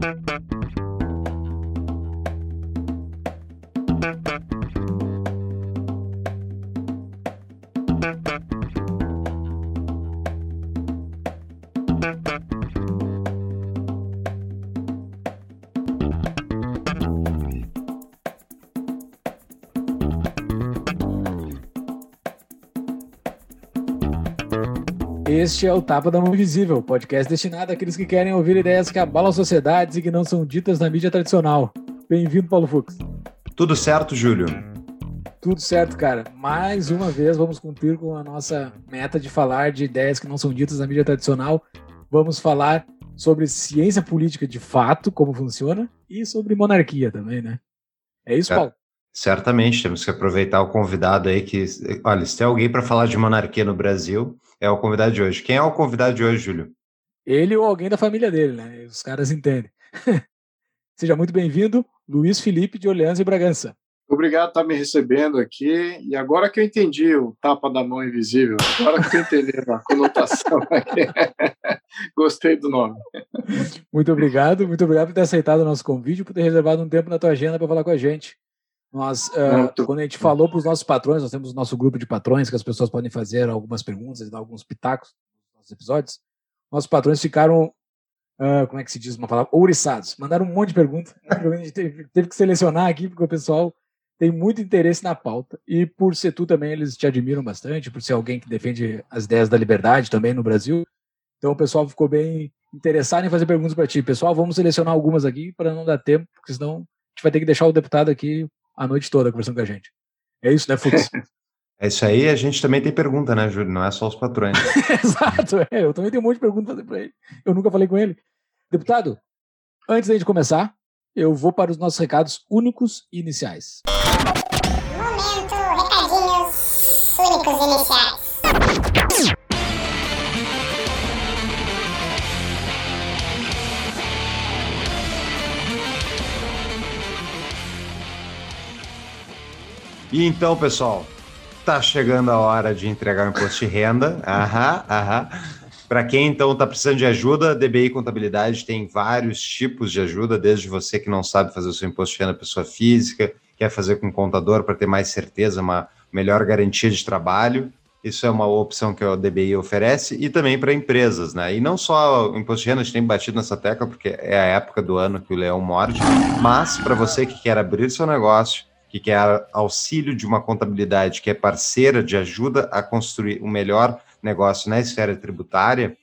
Thank you. Este é o Tapa da Mão Invisível, podcast destinado àqueles que querem ouvir ideias que abalam sociedades e que não são ditas na mídia tradicional. Bem-vindo, Paulo Fux. Tudo certo, Júlio? Tudo certo, cara. Mais uma vez vamos cumprir com a nossa meta de falar de ideias que não são ditas na mídia tradicional. Vamos falar sobre ciência política de fato, como funciona, e sobre monarquia também, né? É isso, Paulo? Certamente, temos que aproveitar o convidado aí que. Olha, se tem alguém para falar de monarquia no Brasil, é o convidado de hoje. Quem é o convidado de hoje, Júlio? Ele ou alguém da família dele, né? Os caras entendem. Seja muito bem-vindo, Luiz Felipe de Orleans e Bragança. Obrigado por estar me recebendo aqui. E agora que eu entendi o tapa da mão invisível, agora que eu entendi a conotação aqui. Gostei do nome. Muito obrigado, muito obrigado por ter aceitado o nosso convite, por ter reservado um tempo na tua agenda para falar com a gente. Nós, uh, quando a gente falou para os nossos patrões, nós temos o nosso grupo de patrões que as pessoas podem fazer algumas perguntas e dar alguns pitacos nos nossos episódios. Nossos patrões ficaram, uh, como é que se diz uma palavra? Ouriçados. Mandaram um monte de perguntas. A gente teve, teve, que selecionar aqui, porque o pessoal tem muito interesse na pauta. E por ser tu também, eles te admiram bastante, por ser alguém que defende as ideias da liberdade também no Brasil. Então o pessoal ficou bem interessado em fazer perguntas para ti. Pessoal, vamos selecionar algumas aqui para não dar tempo, porque senão a gente vai ter que deixar o deputado aqui a noite toda conversando com a gente. É isso, né, Fux? É isso aí, a gente também tem pergunta, né, Júlio? Não é só os patrões. Exato, é, eu também tenho um monte de perguntas para fazer para ele. Eu nunca falei com ele. Deputado, antes da gente começar, eu vou para os nossos recados únicos e iniciais. Momento, recadinhos únicos iniciais. E então, pessoal, tá chegando a hora de entregar o imposto de renda. Aham, aham. Para quem então está precisando de ajuda, DBI Contabilidade tem vários tipos de ajuda, desde você que não sabe fazer o seu imposto de renda pessoa física, quer fazer com contador para ter mais certeza, uma melhor garantia de trabalho. Isso é uma opção que a DBI oferece e também para empresas, né? E não só o imposto de renda, a gente tem batido nessa tecla porque é a época do ano que o leão morde, mas para você que quer abrir seu negócio, que quer auxílio de uma contabilidade que é parceira de ajuda a construir um melhor negócio na esfera tributária,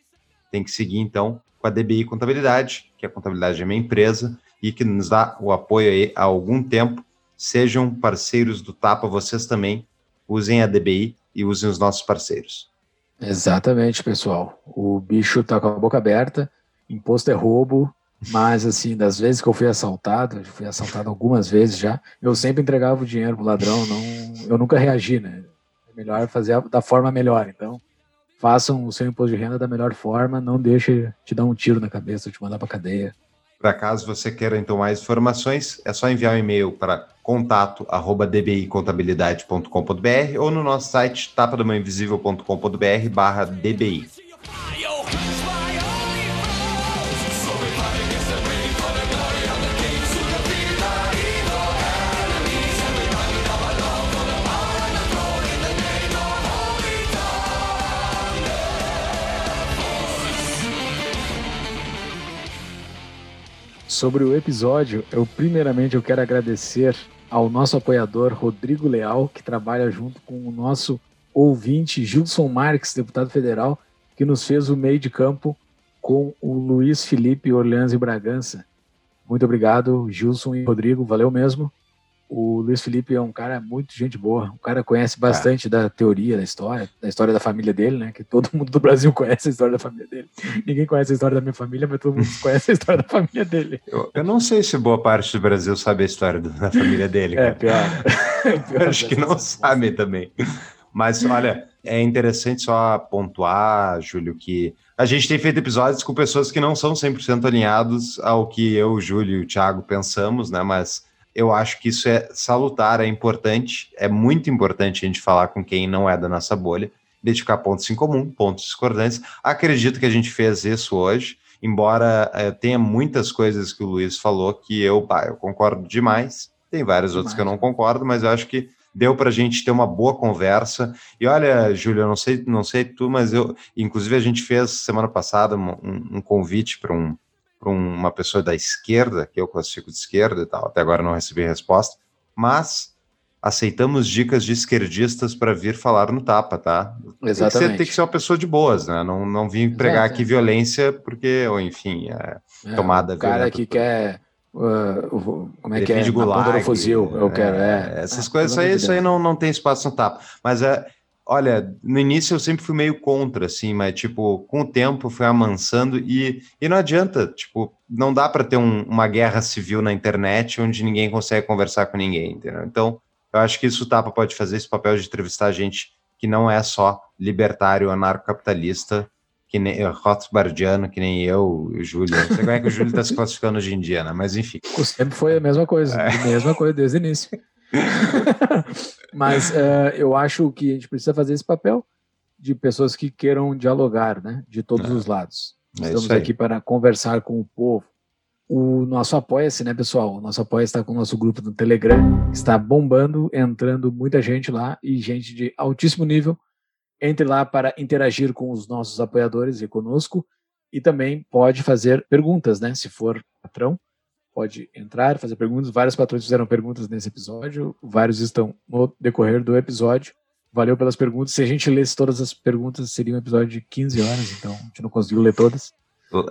tem que seguir então com a DBI Contabilidade, que é a contabilidade é minha empresa e que nos dá o apoio aí há algum tempo. Sejam parceiros do Tapa, vocês também usem a DBI e usem os nossos parceiros. Exatamente, pessoal. O bicho tá com a boca aberta, imposto é roubo, mas, assim, das vezes que eu fui assaltado, fui assaltado algumas vezes já, eu sempre entregava o dinheiro pro ladrão, não, eu nunca reagi, né? É melhor fazer da forma melhor. Então, façam o seu imposto de renda da melhor forma, não deixe te dar um tiro na cabeça, te mandar pra cadeia. Para caso você queira então mais informações, é só enviar um e-mail para contato@dbicontabilidade.com.br ou no nosso site tapadamãoinvisível.com.br/dbi. sobre o episódio, eu primeiramente eu quero agradecer ao nosso apoiador Rodrigo Leal, que trabalha junto com o nosso ouvinte Gilson Marques, deputado federal, que nos fez o meio de campo com o Luiz Felipe Orleans e Bragança. Muito obrigado, Gilson e Rodrigo, valeu mesmo. O Luiz Felipe é um cara muito gente boa. O cara conhece bastante é. da teoria da história, da história da família dele, né? Que todo mundo do Brasil conhece a história da família dele. Ninguém conhece a história da minha família, mas todo mundo conhece a história da família dele. Eu, eu não sei se boa parte do Brasil sabe a história da família dele. É, pior. É pior Acho que não sabe também. Mas olha, é interessante só pontuar, Júlio, que a gente tem feito episódios com pessoas que não são 100% alinhados ao que eu, Júlio e o Thiago pensamos, né? Mas eu acho que isso é salutar, é importante, é muito importante a gente falar com quem não é da nossa bolha, identificar pontos em comum, pontos discordantes. Acredito que a gente fez isso hoje embora é, tenha muitas coisas que o Luiz falou que eu, pá, eu concordo demais, tem várias outras que eu não concordo, mas eu acho que deu para a gente ter uma boa conversa. E olha, Júlio, eu não sei, não sei tu, mas eu, inclusive, a gente fez semana passada um, um convite para um, uma pessoa da esquerda, que eu classifico de esquerda e tal. Até agora não recebi resposta, mas aceitamos dicas de esquerdistas para vir falar no tapa, tá? Exatamente. Tem que, ser, tem que ser uma pessoa de boas, né? Não, não vim pregar Exato, aqui violência porque, ou enfim, é, é tomada o cara que quer Uh, como é que é? Gulag, fuzil, eu quero. É, é. essas ah, coisas aí, isso aí não, não tem espaço no tapa. Mas é, olha, no início eu sempre fui meio contra, assim, mas tipo, com o tempo fui amansando e, e não adianta, tipo, não dá para ter um, uma guerra civil na internet onde ninguém consegue conversar com ninguém, entendeu? Então, eu acho que isso o Tapa pode fazer esse papel de entrevistar gente que não é só libertário, anarcocapitalista, que nem Rothbardiano, que nem eu, o Júlio. Não sei como é que o Júlio está se classificando hoje em dia, né? Mas enfim. Sempre foi a mesma coisa, é. a mesma coisa desde o início. Mas uh, eu acho que a gente precisa fazer esse papel de pessoas que queiram dialogar, né? De todos é. os lados. É Estamos aqui para conversar com o povo. O nosso apoia-se, né, pessoal? O nosso apoia está com o nosso grupo no Telegram, está bombando, entrando muita gente lá e gente de altíssimo nível entre lá para interagir com os nossos apoiadores e conosco e também pode fazer perguntas, né? Se for patrão, pode entrar, fazer perguntas. Vários patrões fizeram perguntas nesse episódio, vários estão no decorrer do episódio. Valeu pelas perguntas. Se a gente lesse todas as perguntas, seria um episódio de 15 horas, então a gente não conseguiu ler todas.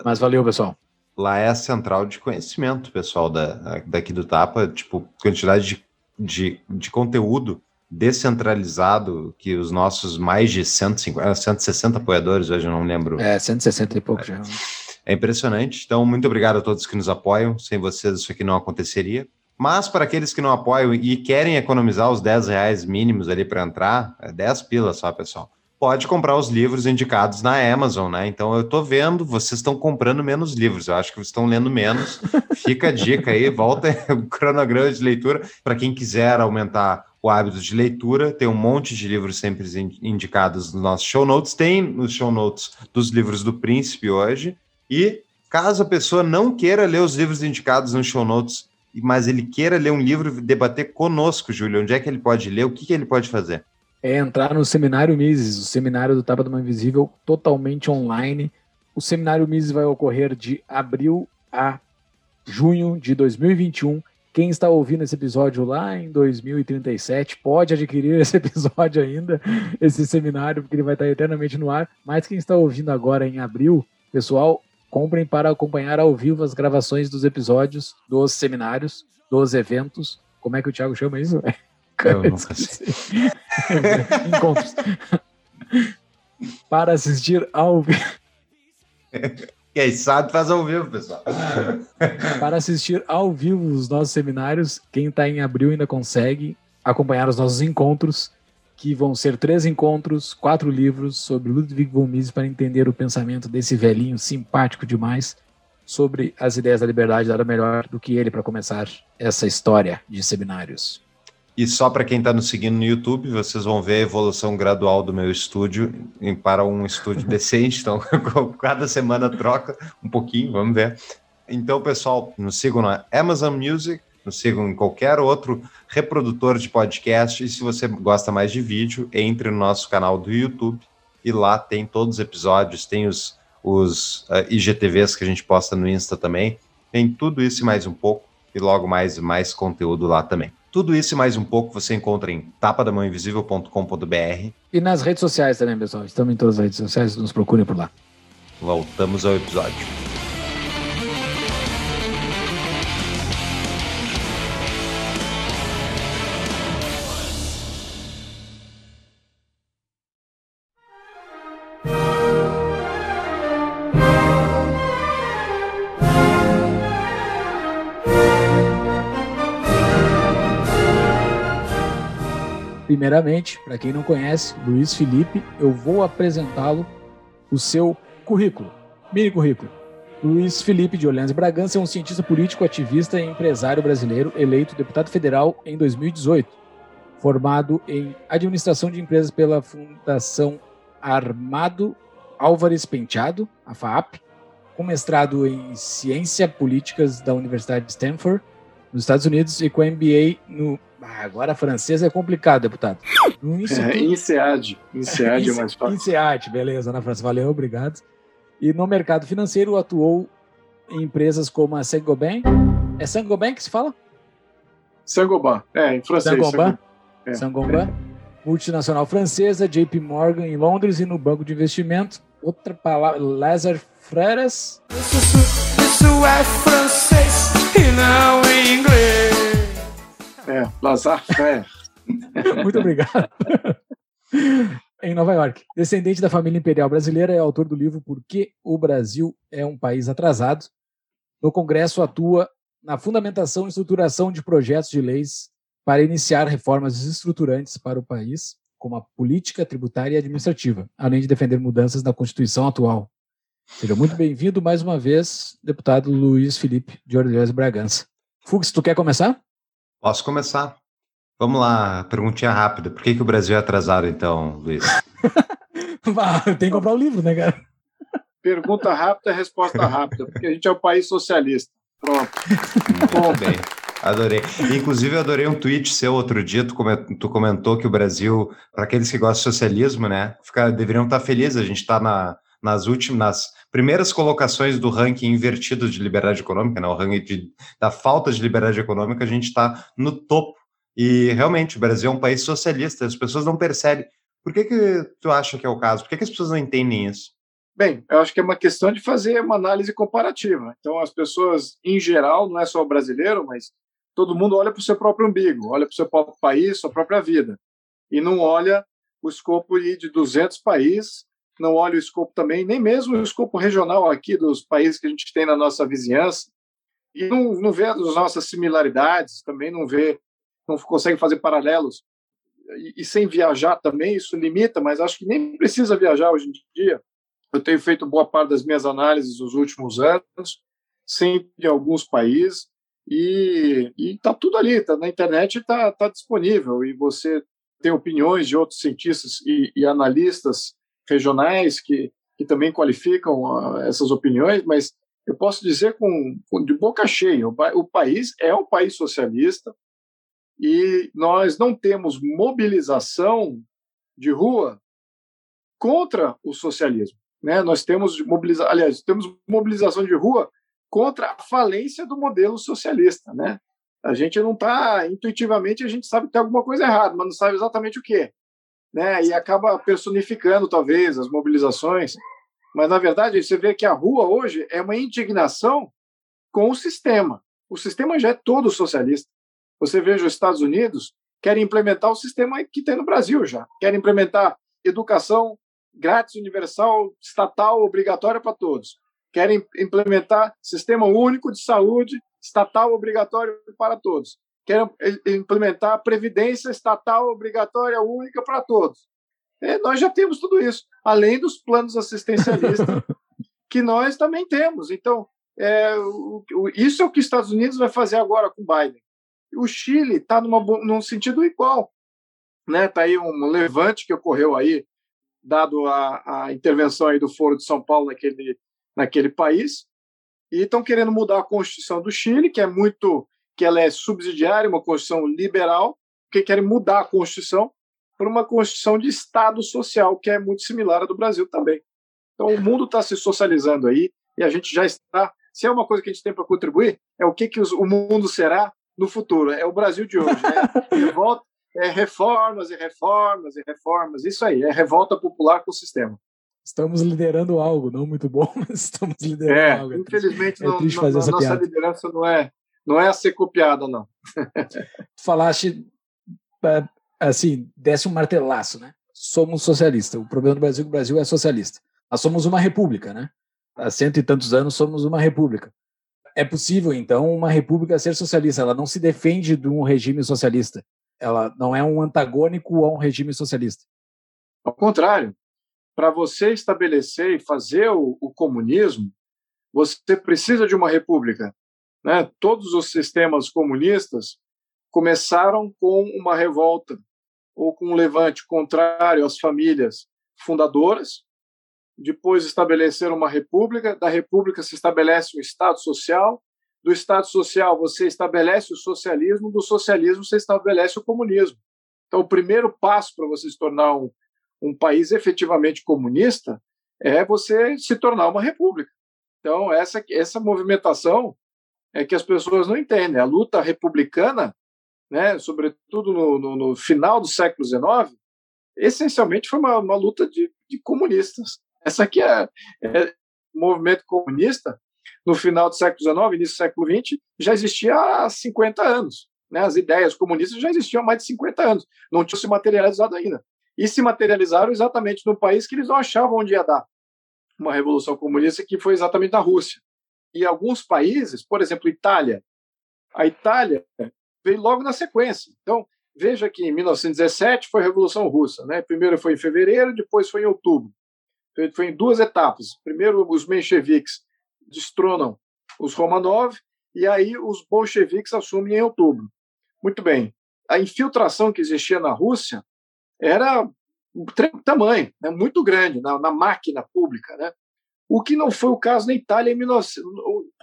Mas valeu, pessoal. Lá é a central de conhecimento, pessoal, da, daqui do Tapa, tipo, quantidade de, de, de conteúdo descentralizado que os nossos mais de 150, 160 apoiadores, hoje eu não lembro. É, 160 e pouco é, já. É impressionante. Então, muito obrigado a todos que nos apoiam. Sem vocês, isso aqui não aconteceria. Mas para aqueles que não apoiam e querem economizar os 10 reais mínimos ali para entrar, é 10 pilas só, pessoal. Pode comprar os livros indicados na Amazon, né? Então eu tô vendo, vocês estão comprando menos livros. Eu acho que vocês estão lendo menos. Fica a dica aí, volta o cronograma de leitura para quem quiser aumentar o hábito de leitura. Tem um monte de livros sempre indicados nos nossos show notes. Tem nos show notes dos livros do Príncipe hoje. E caso a pessoa não queira ler os livros indicados nos show notes, mas ele queira ler um livro e debater conosco, Júlio, onde é que ele pode ler? O que, que ele pode fazer? É entrar no Seminário Mises, o seminário do Tapa do Mãe Invisível, totalmente online. O Seminário Mises vai ocorrer de abril a junho de 2021 quem está ouvindo esse episódio lá em 2037 pode adquirir esse episódio ainda, esse seminário, porque ele vai estar eternamente no ar. Mas quem está ouvindo agora em abril, pessoal, comprem para acompanhar ao vivo as gravações dos episódios, dos seminários, dos eventos. Como é que o Thiago chama isso? Eu nunca sei. Encontros. para assistir ao vivo. Quem sabe faz ao vivo, pessoal. Para assistir ao vivo os nossos seminários, quem está em abril ainda consegue acompanhar os nossos encontros, que vão ser três encontros, quatro livros sobre Ludwig von Mises para entender o pensamento desse velhinho simpático demais sobre as ideias da liberdade. Nada melhor do que ele para começar essa história de seminários. E só para quem está nos seguindo no YouTube, vocês vão ver a evolução gradual do meu estúdio para um estúdio decente. Então, cada semana troca um pouquinho, vamos ver. Então, pessoal, nos sigam na Amazon Music, nos sigam em qualquer outro reprodutor de podcast. E se você gosta mais de vídeo, entre no nosso canal do YouTube e lá tem todos os episódios, tem os, os uh, eh, IGTVs que a gente posta no Insta também. Tem tudo isso e mais um pouco. E logo mais, mais conteúdo lá também. Tudo isso e mais um pouco você encontra em tapadamãoinvisível.com.br. E nas redes sociais também, pessoal. Estamos em todas as redes sociais, nos procurem por lá. Voltamos ao episódio. Primeiramente, para quem não conhece, Luiz Felipe, eu vou apresentá-lo o seu currículo, mini currículo. Luiz Felipe de Orleans Bragança é um cientista político, ativista e empresário brasileiro, eleito deputado federal em 2018. Formado em administração de empresas pela Fundação Armado Álvares Penteado, a FAAP, com mestrado em Ciência Políticas da Universidade de Stanford, nos Estados Unidos, e com MBA no. Ah, agora francês é complicado, deputado. No Instituto... É, INSEAD. INSEAD é mais fácil. INSEAD, beleza, na França. Valeu, obrigado. E no mercado financeiro atuou em empresas como a Saint-Gobain. É Saint-Gobain que se fala? Saint-Gobain, é, em francês. Saint-Gobain. É. Saint-Gobain. Multinacional francesa, JP Morgan em Londres e no banco de investimento. Outra palavra, Lazar Freres. Isso, isso é francês e não em inglês. É, Lazar Freres. Muito obrigado. em Nova York. Descendente da família imperial brasileira, é autor do livro Por que o Brasil é um país atrasado. No Congresso atua na fundamentação e estruturação de projetos de leis para iniciar reformas estruturantes para o país, como a política tributária e administrativa, além de defender mudanças na Constituição atual. Seja muito bem-vindo mais uma vez, deputado Luiz Felipe de Orleans Bragança. Fux, tu quer começar? Posso começar. Vamos lá, perguntinha rápida. Por que, que o Brasil é atrasado, então, Luiz? Tem que comprar o livro, né, cara? Pergunta rápida, resposta rápida, porque a gente é um país socialista. Pronto. Muito bem. Adorei. Inclusive, eu adorei um tweet seu outro dia. Tu comentou que o Brasil, para aqueles que gostam de socialismo, né, fica, deveriam estar felizes. A gente está na, nas últimas, nas primeiras colocações do ranking invertido de liberdade econômica, né, o ranking de, da falta de liberdade econômica, a gente está no topo. E realmente, o Brasil é um país socialista, as pessoas não percebem. Por que, que tu acha que é o caso? Por que, que as pessoas não entendem isso? Bem, eu acho que é uma questão de fazer uma análise comparativa. Então, as pessoas, em geral, não é só o brasileiro, mas todo mundo olha para o seu próprio umbigo, olha para o seu próprio país, sua própria vida, e não olha o escopo de 200 países, não olha o escopo também, nem mesmo o escopo regional aqui dos países que a gente tem na nossa vizinhança, e não, não vê as nossas similaridades, também não vê, não consegue fazer paralelos. E, e sem viajar também, isso limita, mas acho que nem precisa viajar hoje em dia eu tenho feito boa parte das minhas análises nos últimos anos, sempre em alguns países, e está tudo ali, tá, na internet está tá disponível, e você tem opiniões de outros cientistas e, e analistas regionais que, que também qualificam uh, essas opiniões, mas eu posso dizer com, com de boca cheia, o, o país é um país socialista e nós não temos mobilização de rua contra o socialismo. Né? Nós temos mobilização, aliás, temos mobilização de rua contra a falência do modelo socialista, né? A gente não está intuitivamente, a gente sabe que tem alguma coisa errada, mas não sabe exatamente o que, né? E acaba personificando talvez as mobilizações, mas na verdade você vê que a rua hoje é uma indignação com o sistema. O sistema já é todo socialista. Você veja os Estados Unidos querem implementar o sistema que tem no Brasil já, querem implementar educação grátis, universal, estatal, obrigatória para todos. Querem implementar sistema único de saúde, estatal, obrigatório para todos. Querem implementar previdência estatal, obrigatória, única para todos. É, nós já temos tudo isso, além dos planos assistencialistas que nós também temos. Então, é, o, o, isso é o que os Estados Unidos vai fazer agora com Biden. O Chile está num sentido igual. Está né? Tá aí um levante que ocorreu aí dado a, a intervenção aí do Foro de São Paulo naquele, naquele país, e estão querendo mudar a Constituição do Chile, que é muito que ela é subsidiária, uma Constituição liberal, que querem mudar a Constituição para uma Constituição de Estado social, que é muito similar à do Brasil também. Então o mundo está se socializando aí e a gente já está. Se é uma coisa que a gente tem para contribuir, é o que, que os, o mundo será no futuro. É o Brasil de hoje. Né? Revolta, é reformas e reformas e reformas. Isso aí, é revolta popular com o sistema. Estamos liderando algo, não muito bom, mas estamos liderando é, algo. É infelizmente, é não, não, fazer essa nossa piada. liderança não é, não é a ser copiada, não. falaste, é, assim, desce um martelaço, né? Somos socialistas. O problema do Brasil é que o Brasil é socialista. Nós somos uma república, né? Há cento e tantos anos somos uma república. É possível, então, uma república ser socialista. Ela não se defende de um regime socialista. Ela não é um antagônico a um regime socialista. Ao contrário, para você estabelecer e fazer o, o, comunismo, você precisa de uma república. Né? Todos os sistemas comunistas começaram com uma revolta ou com um levante contrário às famílias fundadoras, depois estabeleceram uma república, da república se estabelece um Estado social, do Estado social você estabelece o socialismo, do socialismo você estabelece o comunismo. Então, o primeiro passo para você se tornar um, um país efetivamente comunista é você se tornar uma república. Então, essa, essa movimentação é que as pessoas não entendem. A luta republicana, né, sobretudo no, no, no final do século XIX, essencialmente foi uma, uma luta de, de comunistas. Essa aqui é, é movimento comunista no final do século XIX, início do século XX, já existia há 50 anos. Né? As ideias comunistas já existiam há mais de 50 anos, não tinham se materializado ainda. E se materializaram exatamente no país que eles não achavam onde ia dar uma revolução comunista, que foi exatamente na Rússia. E alguns países, por exemplo, Itália, a Itália veio logo na sequência. Então, veja que em 1917 foi a Revolução Russa. Né? Primeiro foi em fevereiro, depois foi em outubro foi em duas etapas. Primeiro, os mencheviques destronam os Romanov e aí os bolcheviques assumem em outubro. Muito bem. A infiltração que existia na Rússia era tamanho, né, muito grande na, na, máquina pública, né? O que não foi o caso na Itália em 19,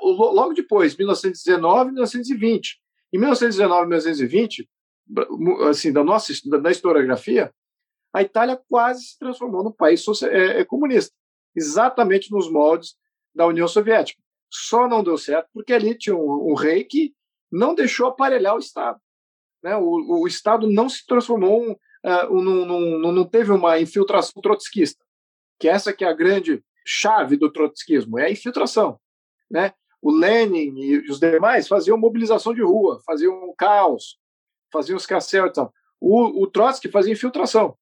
logo depois, 1919, 1920. Em 1919, 1920, assim, da nossa da historiografia, a Itália quase se transformou num país é, é, comunista, exatamente nos moldes da União Soviética. Só não deu certo porque ali tinha um, um rei que não deixou aparelhar o Estado. Né? O, o Estado não se transformou, uh, num, num, não teve uma infiltração trotskista, que essa que é a grande chave do trotskismo, é a infiltração. Né? O Lenin e os demais faziam mobilização de rua, faziam caos, faziam os e tal. O, o Trotsky fazia infiltração.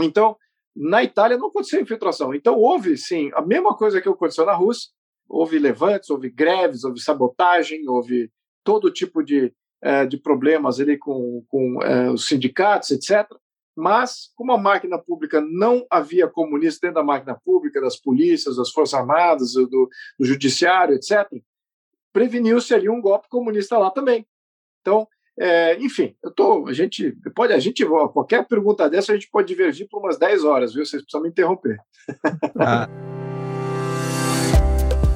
Então, na Itália não aconteceu infiltração. Então, houve, sim, a mesma coisa que aconteceu na Rússia. Houve levantes, houve greves, houve sabotagem, houve todo tipo de, eh, de problemas ali com, com eh, os sindicatos, etc. Mas, como a máquina pública não havia comunistas dentro da máquina pública, das polícias, das Forças Armadas, do, do Judiciário, etc., preveniu-se ali um golpe comunista lá também. Então, é, enfim, eu tô, a gente pode, a gente qualquer pergunta dessa a gente pode divergir por umas 10 horas, viu? Vocês precisam me interromper. Ah.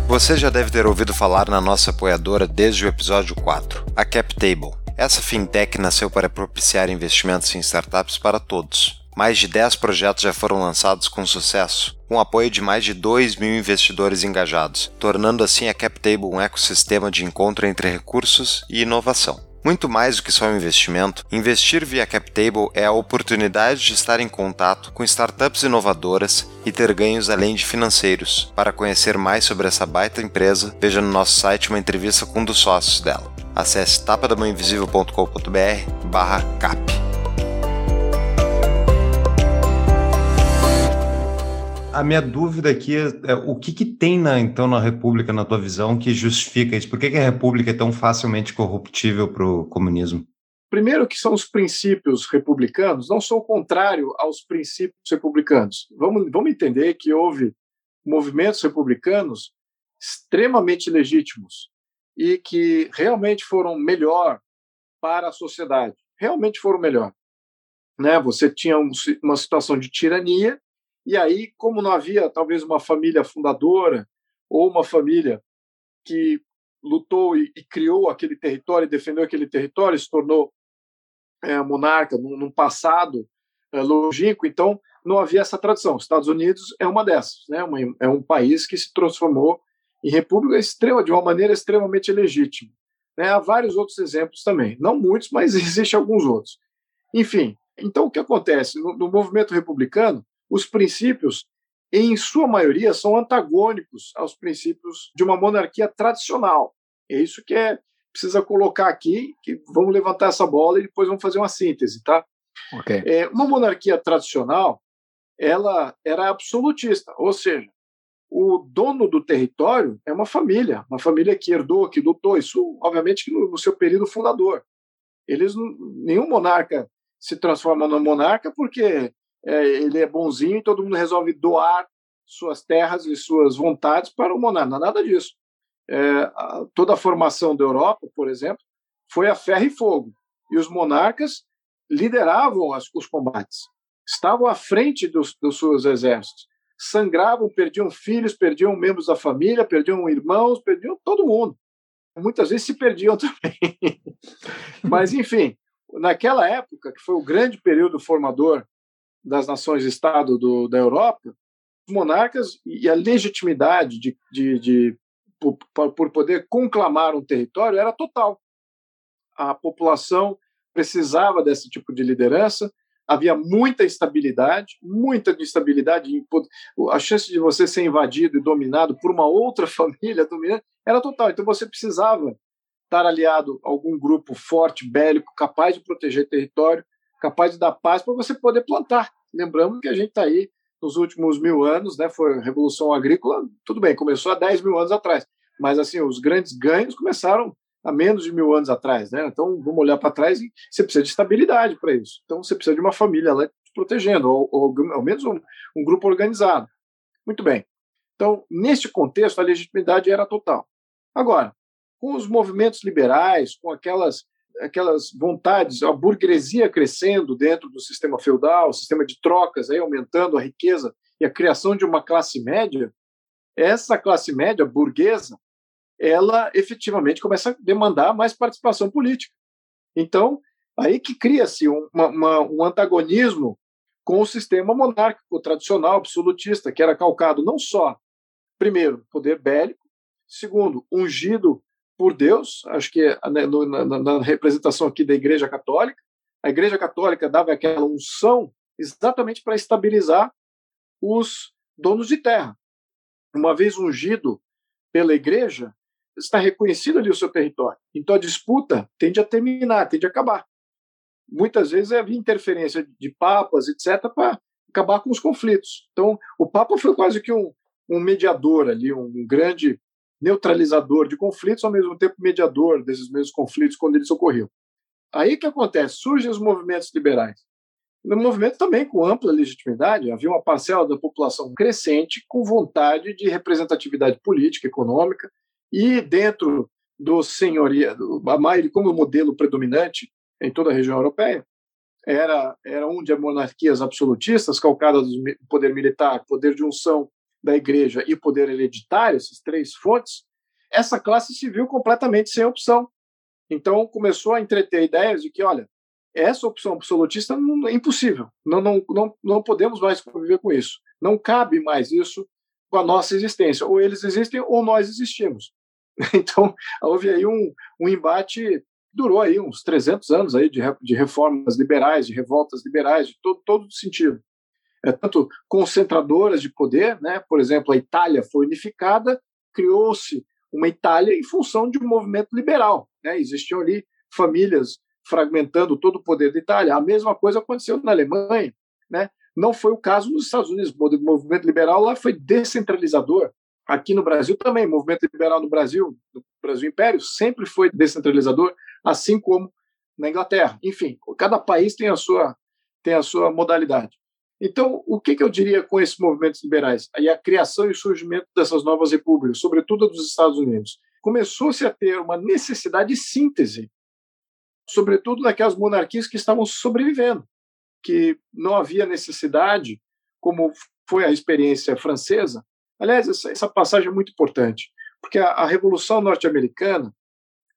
Você já deve ter ouvido falar na nossa apoiadora desde o episódio 4, a CapTable. Essa fintech nasceu para propiciar investimentos em startups para todos. Mais de 10 projetos já foram lançados com sucesso, com apoio de mais de 2 mil investidores engajados, tornando assim a CapTable um ecossistema de encontro entre recursos e inovação. Muito mais do que só um investimento, investir via CapTable é a oportunidade de estar em contato com startups inovadoras e ter ganhos além de financeiros. Para conhecer mais sobre essa baita empresa, veja no nosso site uma entrevista com um dos sócios dela. Acesse tapadamãoinvisível.com.br/cap. a minha dúvida aqui é, é o que, que tem na, então na República, na tua visão, que justifica isso? Por que, que a República é tão facilmente corruptível para o comunismo? Primeiro que são os princípios republicanos, não sou contrário aos princípios republicanos. Vamos, vamos entender que houve movimentos republicanos extremamente legítimos e que realmente foram melhor para a sociedade. Realmente foram melhor. Né? Você tinha um, uma situação de tirania e aí, como não havia talvez uma família fundadora ou uma família que lutou e, e criou aquele território, defendeu aquele território, se tornou é, monarca num, num passado é, longínquo, então não havia essa tradição. Os Estados Unidos é uma dessas, né? É um país que se transformou em república extrema de uma maneira extremamente legítima. Né? Há vários outros exemplos também, não muitos, mas existem alguns outros. Enfim, então o que acontece no, no movimento republicano? os princípios, em sua maioria, são antagônicos aos princípios de uma monarquia tradicional. É isso que é precisa colocar aqui, que vamos levantar essa bola e depois vamos fazer uma síntese, tá? Okay. É, uma monarquia tradicional, ela era absolutista, ou seja, o dono do território é uma família, uma família que herdou, que lutou, isso obviamente no, no seu período fundador. Eles, nenhum monarca se transforma num monarca porque é, ele é bonzinho e todo mundo resolve doar suas terras e suas vontades para o monarca. Não é nada disso. É, toda a formação da Europa, por exemplo, foi a ferro e fogo. E os monarcas lideravam as, os combates, estavam à frente dos, dos seus exércitos. Sangravam, perdiam filhos, perdiam membros da família, perdiam irmãos, perdiam todo mundo. Muitas vezes se perdiam também. Mas, enfim, naquela época, que foi o grande período formador das nações-estado da Europa, os monarcas e a legitimidade de, de, de por, por poder conclamar um território era total. A população precisava desse tipo de liderança, havia muita instabilidade, muita instabilidade, a chance de você ser invadido e dominado por uma outra família dominante era total. Então você precisava estar aliado a algum grupo forte, bélico, capaz de proteger território, capaz de dar paz para você poder plantar. Lembramos que a gente está aí nos últimos mil anos, né? Foi a revolução agrícola, tudo bem, começou há 10 mil anos atrás, mas assim os grandes ganhos começaram há menos de mil anos atrás, né? Então vamos olhar para trás e você precisa de estabilidade para isso. Então você precisa de uma família lá te protegendo, ou, ou ao menos um, um grupo organizado. Muito bem. Então, neste contexto, a legitimidade era total. Agora, com os movimentos liberais, com aquelas aquelas vontades, a burguesia crescendo dentro do sistema feudal, o sistema de trocas aí aumentando a riqueza e a criação de uma classe média, essa classe média burguesa, ela efetivamente começa a demandar mais participação política. Então, aí que cria-se um, um antagonismo com o sistema monárquico tradicional, absolutista, que era calcado não só, primeiro, poder bélico, segundo, ungido por Deus, acho que né, na, na, na, representação aqui da Igreja Católica, a Igreja Católica dava aquela unção exatamente para estabilizar os donos de terra. Uma vez ungido pela Igreja, está reconhecido ali o seu território. Então a disputa tende a terminar, tende a acabar. Muitas vezes havia interferência de papas, etc., para acabar com os conflitos. Então o Papa foi quase que um, um mediador ali, um grande neutralizador de conflitos, ao mesmo tempo mediador desses mesmos conflitos quando eles ocorriam. Aí que acontece? Surgem os movimentos liberais. No movimento também com ampla legitimidade, havia uma parcela da população crescente com vontade de representatividade política, econômica, e dentro do senhoria, a maioria como modelo predominante em toda a região europeia, era, era um de monarquias absolutistas, calcadas no poder militar, poder de unção da igreja e poder hereditário, essas três fontes, essa classe se viu completamente sem opção. Então começou a entreter ideias de que, olha, essa opção absolutista não, é impossível, não, não, não, não podemos mais conviver com isso, não cabe mais isso com a nossa existência, ou eles existem ou nós existimos. Então houve aí um, um embate durou aí uns 300 anos aí de, de reformas liberais, de revoltas liberais, de todo, todo sentido é, tanto concentradoras de poder, né? por exemplo, a Itália foi unificada, criou-se uma Itália em função de um movimento liberal. Né? Existiam ali famílias fragmentando todo o poder da Itália. A mesma coisa aconteceu na Alemanha. Né? Não foi o caso nos Estados Unidos. O movimento liberal lá foi descentralizador. Aqui no Brasil também, o movimento liberal no Brasil, no Brasil Império, sempre foi descentralizador, assim como na Inglaterra. Enfim, cada país tem a sua, tem a sua modalidade. Então, o que, que, eu diria com esses movimentos liberais? Aí a criação e o surgimento dessas novas repúblicas, sobretudo dos Estados Unidos, começou-se a ter uma necessidade de síntese, sobretudo naquelas monarquias que estavam sobrevivendo, que não havia necessidade, como foi a experiência francesa. Aliás, essa, essa passagem é muito importante, porque a, a Revolução Norte-Americana,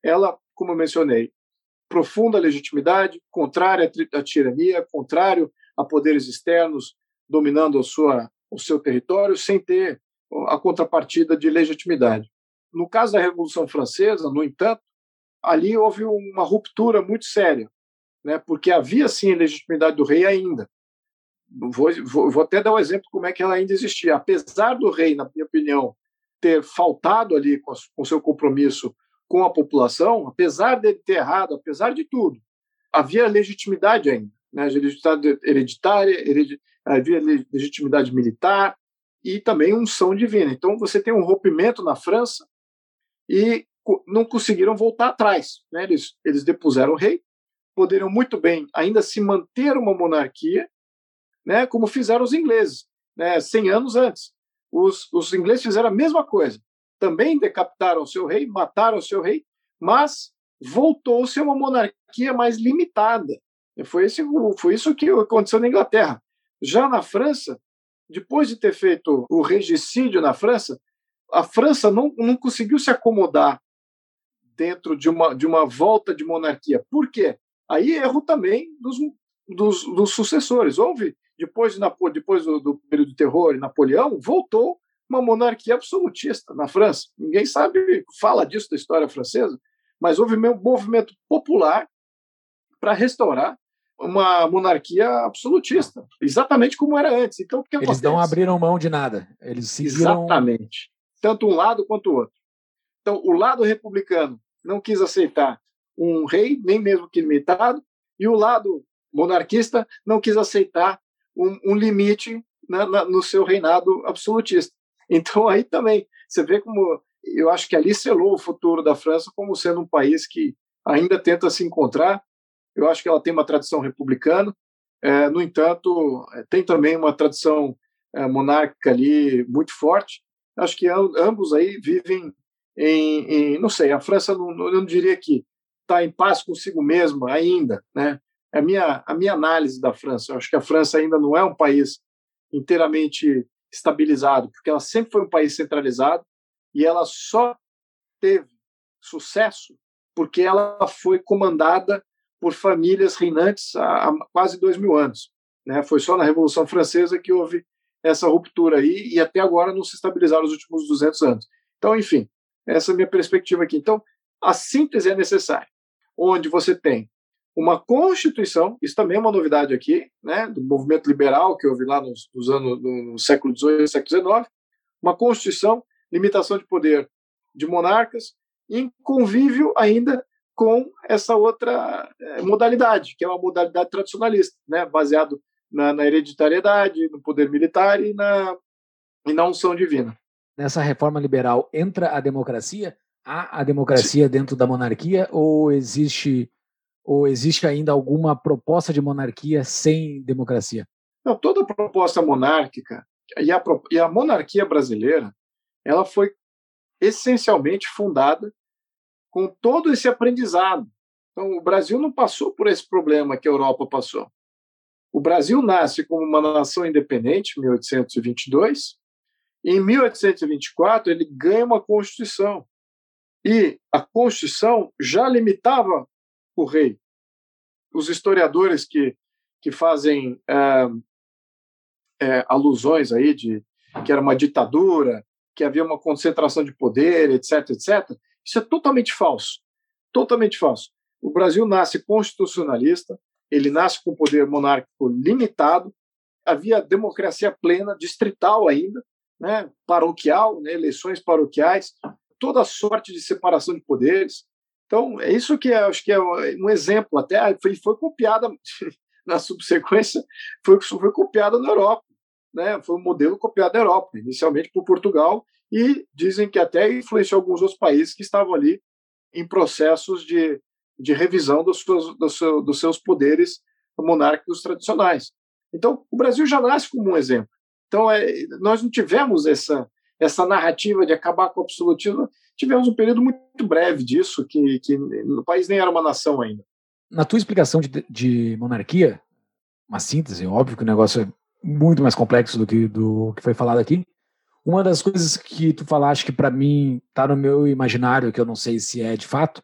ela, como eu mencionei, profunda legitimidade, contrária à tirania, contrário a poderes externos dominando a sua, o seu território sem ter a contrapartida de legitimidade. No caso da Revolução Francesa, no entanto, ali houve uma ruptura muito séria, né, porque havia sim legitimidade do rei ainda. Vou, vou, vou até dar um exemplo como é que ela ainda existia. Apesar do rei, na minha opinião, ter faltado ali com, o seu compromisso com a população, apesar dele ter errado, apesar de tudo, havia legitimidade ainda né, legitimidade hereditária, havia legitimidade militar e também unção divina. Então você tem um rompimento na França e não conseguiram voltar atrás. Né? Eles, eles depuseram o rei, poderiam muito bem ainda se manter uma monarquia, né, como fizeram os ingleses, né, 100 anos antes. Os, os ingleses fizeram a mesma coisa. Também decapitaram seu rei, mataram seu rei, mas voltou-se a uma monarquia mais limitada, foi, esse, foi isso que aconteceu na Inglaterra. Já na França, depois de ter feito o regicídio na França, a França não, não conseguiu se acomodar dentro de uma, de uma volta de monarquia. Por quê? Aí erro também dos, dos, dos sucessores. Houve, depois, de, depois do, do período do terror e Napoleão, voltou uma monarquia absolutista na França. Ninguém sabe, fala disso da história francesa, mas houve um movimento popular para restaurar uma monarquia absolutista, exatamente como era antes. Então, Eles não abriram mão de nada. Eles seguiram... Exatamente. Tanto um lado quanto o outro. Então, o lado republicano não quis aceitar um rei, nem mesmo que limitado, e o lado monarquista não quis aceitar um, um limite na, na, no seu reinado absolutista. Então, aí também, você vê como eu acho que ali selou o futuro da França como sendo um país que ainda tenta se encontrar. Eu acho que ela tem uma tradição republicana, é, no entanto, é, tem também uma tradição é, monárquica ali muito forte. Acho que ambos aí vivem em, em não sei, a França não, eu não diria que está em paz consigo mesma ainda, né? A minha a minha análise da França. Eu acho que a França ainda não é um país inteiramente estabilizado, porque ela sempre foi um país centralizado e ela só teve sucesso porque ela foi comandada por famílias reinantes há, quase dois mil anos. Né? Foi só na Revolução Francesa que houve essa ruptura aí e até agora não se estabilizaram os últimos 200 anos. Então, enfim, essa é a minha perspectiva aqui. Então, a síntese é necessária, onde você tem uma Constituição, isso também é uma novidade aqui, né, do movimento liberal que houve lá nos, nos anos no século XVIII século XIX, uma Constituição, limitação de poder de monarcas, em convívio ainda com essa outra eh, modalidade, que é uma modalidade tradicionalista, né, baseado na, na hereditariedade, no poder militar e na, e na unção divina. Nessa reforma liberal entra a democracia? Há a democracia Sim. dentro da monarquia ou existe ou existe ainda alguma proposta de monarquia sem democracia? Não, toda proposta monárquica e a, e a monarquia brasileira, ela foi essencialmente fundada com todo esse aprendizado. Então, o Brasil não passou por esse problema que a Europa passou. O Brasil nasce como uma nação independente, em 1822, e em 1824 ele ganha uma Constituição. E a Constituição já limitava o rei. Os historiadores que, que fazem é, é, alusões aí de que era uma ditadura, que havia uma concentração de poder, etc, etc, isso é totalmente falso. Totalmente falso. O Brasil nasce constitucionalista, ele nasce com poder monárquico limitado, havia democracia plena, distrital ainda, né, paroquial, né, eleições paroquiais, toda sorte de separação de poderes. Então, é isso que é, acho que é um exemplo, até foi, foi copiada na subsequência, foi, foi copiada na Europa. Né? Foi um modelo copiado da Europa, inicialmente por Portugal, e dizem que até influenciou alguns outros países que estavam ali em processos de, de revisão dos seus, dos, seus, dos seus poderes monárquicos tradicionais. Então, o Brasil já nasce como um exemplo. Então, é, nós não tivemos essa, essa narrativa de acabar com o absolutismo tivemos um período muito breve disso, que, que o país nem era uma nação ainda. Na tua explicação de, de monarquia, uma síntese, óbvio que o negócio é muito mais complexo do que, do que foi falado aqui. Uma das coisas que tu falaste que para mim está no meu imaginário, que eu não sei se é de fato,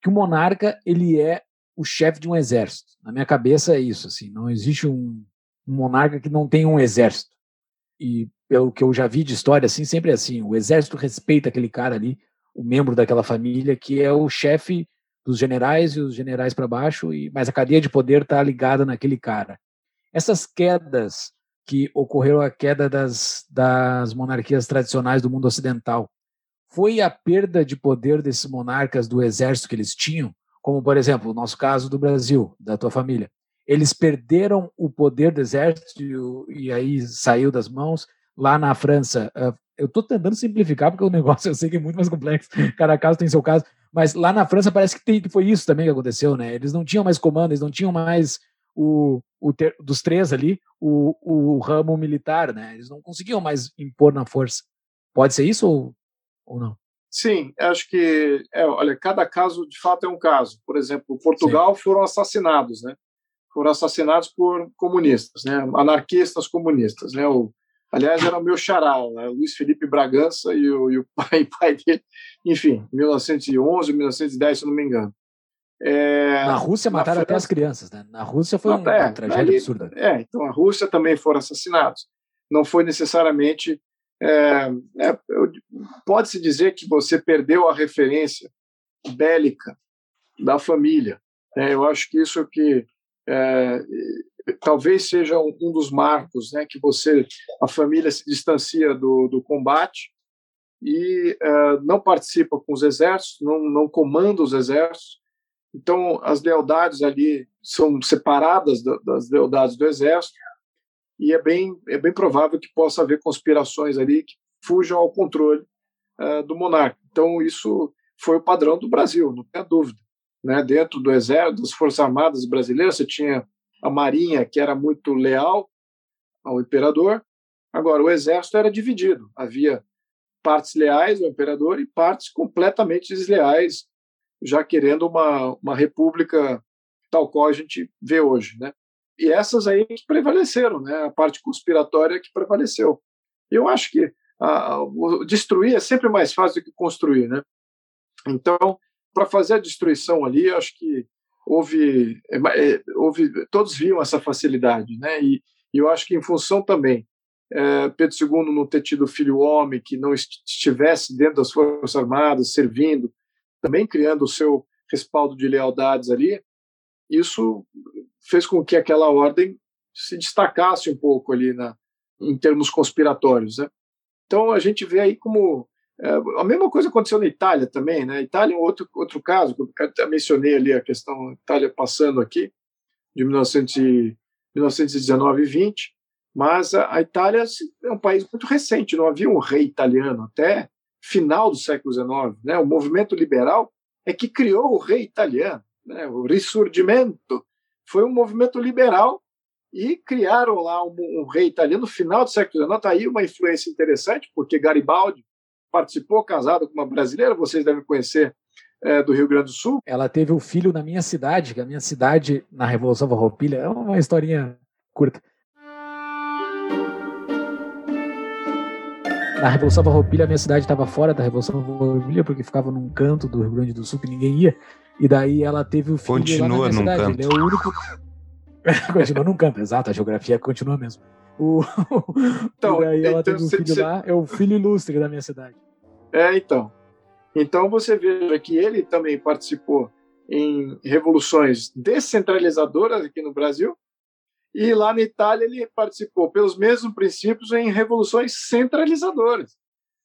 que o monarca ele é o chefe de um exército. Na minha cabeça é isso, assim, não existe um, um monarca que não tenha um exército. E pelo que eu já vi de história, assim, sempre é assim, o exército respeita aquele cara ali, o membro daquela família que é o chefe dos generais e os generais para baixo, e mas a cadeia de poder está ligada naquele cara. Essas quedas que ocorreram a queda das, das monarquias tradicionais do mundo ocidental, foi a perda de poder desses monarcas do exército que eles tinham, como por exemplo o nosso caso do Brasil, da tua família. Eles perderam o poder do exército e aí saiu das mãos. Lá na França, ah, eu estou tentando simplificar porque o negócio eu sei que é muito mais complexo, cada caso tem seu caso, mas lá na França parece que, tem, que foi isso também que aconteceu, né? Eles não tinham mais comando, eles não tinham mais o, o ter, dos três ali o, o ramo militar, né? Eles não conseguiam mais impor na força. Pode ser isso ou, ou não? Sim, acho que, é, olha, cada caso de fato é um caso. Por exemplo, Portugal Sim. foram assassinados, né? Foram assassinados por comunistas, né? Anarquistas comunistas, né? O, Aliás, era o meu xará, né? Luiz Felipe Bragança e o, e o pai, pai dele, enfim, 1911, 1910, se não me engano. É, na Rússia na mataram França, até as crianças, né? Na Rússia foi uma, é, tragédia ali, absurda. É, então a Rússia também foram assassinados. Não foi necessariamente. É, é Pode-se dizer que você perdeu a referência bélica da família. Né? eu acho que isso que é, talvez seja um, dos marcos, né? Que você, a família se distancia do, do combate e é, não participa com os exércitos, não, não comanda os exércitos então, as lealdades ali são separadas das lealdades do exército e é bem, é bem provável que possa haver conspirações ali que fujam ao controle uh, do monarca. Então, isso foi o padrão do Brasil, não tem dúvida. Né? Dentro do exército, das Forças Armadas brasileiras, você tinha a Marinha, que era muito leal ao imperador. Agora, o exército era dividido. Havia partes leais ao imperador e partes completamente desleais já querendo uma, uma república tal qual a gente vê hoje, né? E essas aí que prevaleceram, né? A parte conspiratória que prevaleceu. Eu acho que a, destruir é sempre mais fácil do que construir, né? Então, para fazer a destruição ali, acho que houve, é, é, houve, todos viam essa facilidade, né? E, e eu acho que em função também é, Pedro II não ter tido filho homem que não estivesse dentro das forças armadas servindo, também criando o seu respaldo de lealdades ali, isso fez com que aquela ordem se destacasse um pouco ali na, em termos conspiratórios. Né? Então a gente vê aí como a mesma coisa aconteceu na Itália também, né? Itália é um outro outro caso, eu mencionei ali a questão Itália passando aqui de 1900 e, 1919 e 20, mas a, Itália é um país muito recente, não havia um rei italiano até final do século XIX. Né? O movimento liberal é que criou o rei italiano. Né? O Risorgimento foi um movimento liberal e criaram lá um, um rei italiano no final do século XIX. Está aí uma influência interessante, porque Garibaldi participou casado com uma brasileira, vocês devem conhecer, é, do Rio Grande do Sul. Ela teve o um filho na minha cidade, que a minha cidade, na Revolução Farroupilha, é uma historinha curta. na Revolução Farroupilha, a minha cidade estava fora da Revolução Farroupilha, porque ficava num canto do Rio Grande do Sul que ninguém ia. E daí ela teve o filho continua lá na minha cidade. Canto. Ele é o único. continua num canto, exato, a geografia continua mesmo. O... Então, e ela então, teve um filho cê... lá, é o filho ilustre da minha cidade. É, então. Então você veja que ele também participou em revoluções descentralizadoras aqui no Brasil, e lá na Itália ele participou pelos mesmos princípios em revoluções centralizadoras.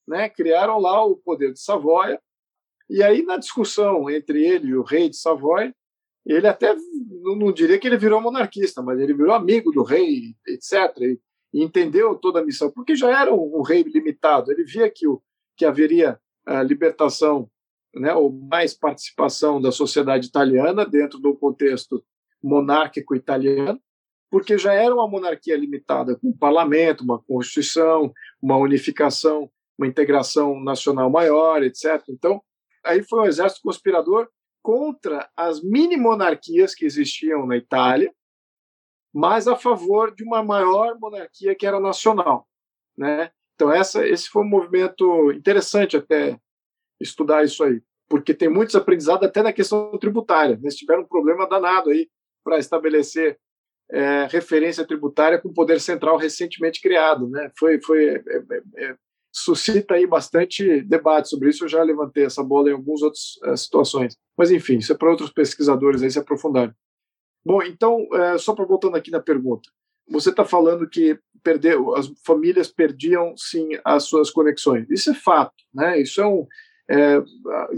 Né? Criaram lá o poder de Savoia. E aí, na discussão entre ele e o rei de Savoia, ele até não, não diria que ele virou monarquista, mas ele virou amigo do rei, etc. E, e entendeu toda a missão, porque já era um, um rei limitado. Ele via que, o, que haveria a libertação, né, ou mais participação da sociedade italiana dentro do contexto monárquico italiano, porque já era uma monarquia limitada, com um parlamento, uma constituição, uma unificação, uma integração nacional maior, etc. Então, aí foi um exército conspirador contra as mini-monarquias que existiam na Itália, mas a favor de uma maior monarquia que era nacional, né? Então essa, esse foi um movimento interessante até estudar isso aí, porque tem muitos aprendizados até na questão tributária. Eles tiveram um problema danado aí para estabelecer é, referência tributária com poder central recentemente criado, né? Foi, foi é, é, é, suscita aí bastante debate sobre isso. Eu já levantei essa bola em algumas outras é, situações, mas enfim, isso é para outros pesquisadores aí se aprofundarem. Bom, então é, só para voltando aqui na pergunta, você está falando que perdeu, as famílias perdiam sim as suas conexões. Isso é fato, né? Isso é um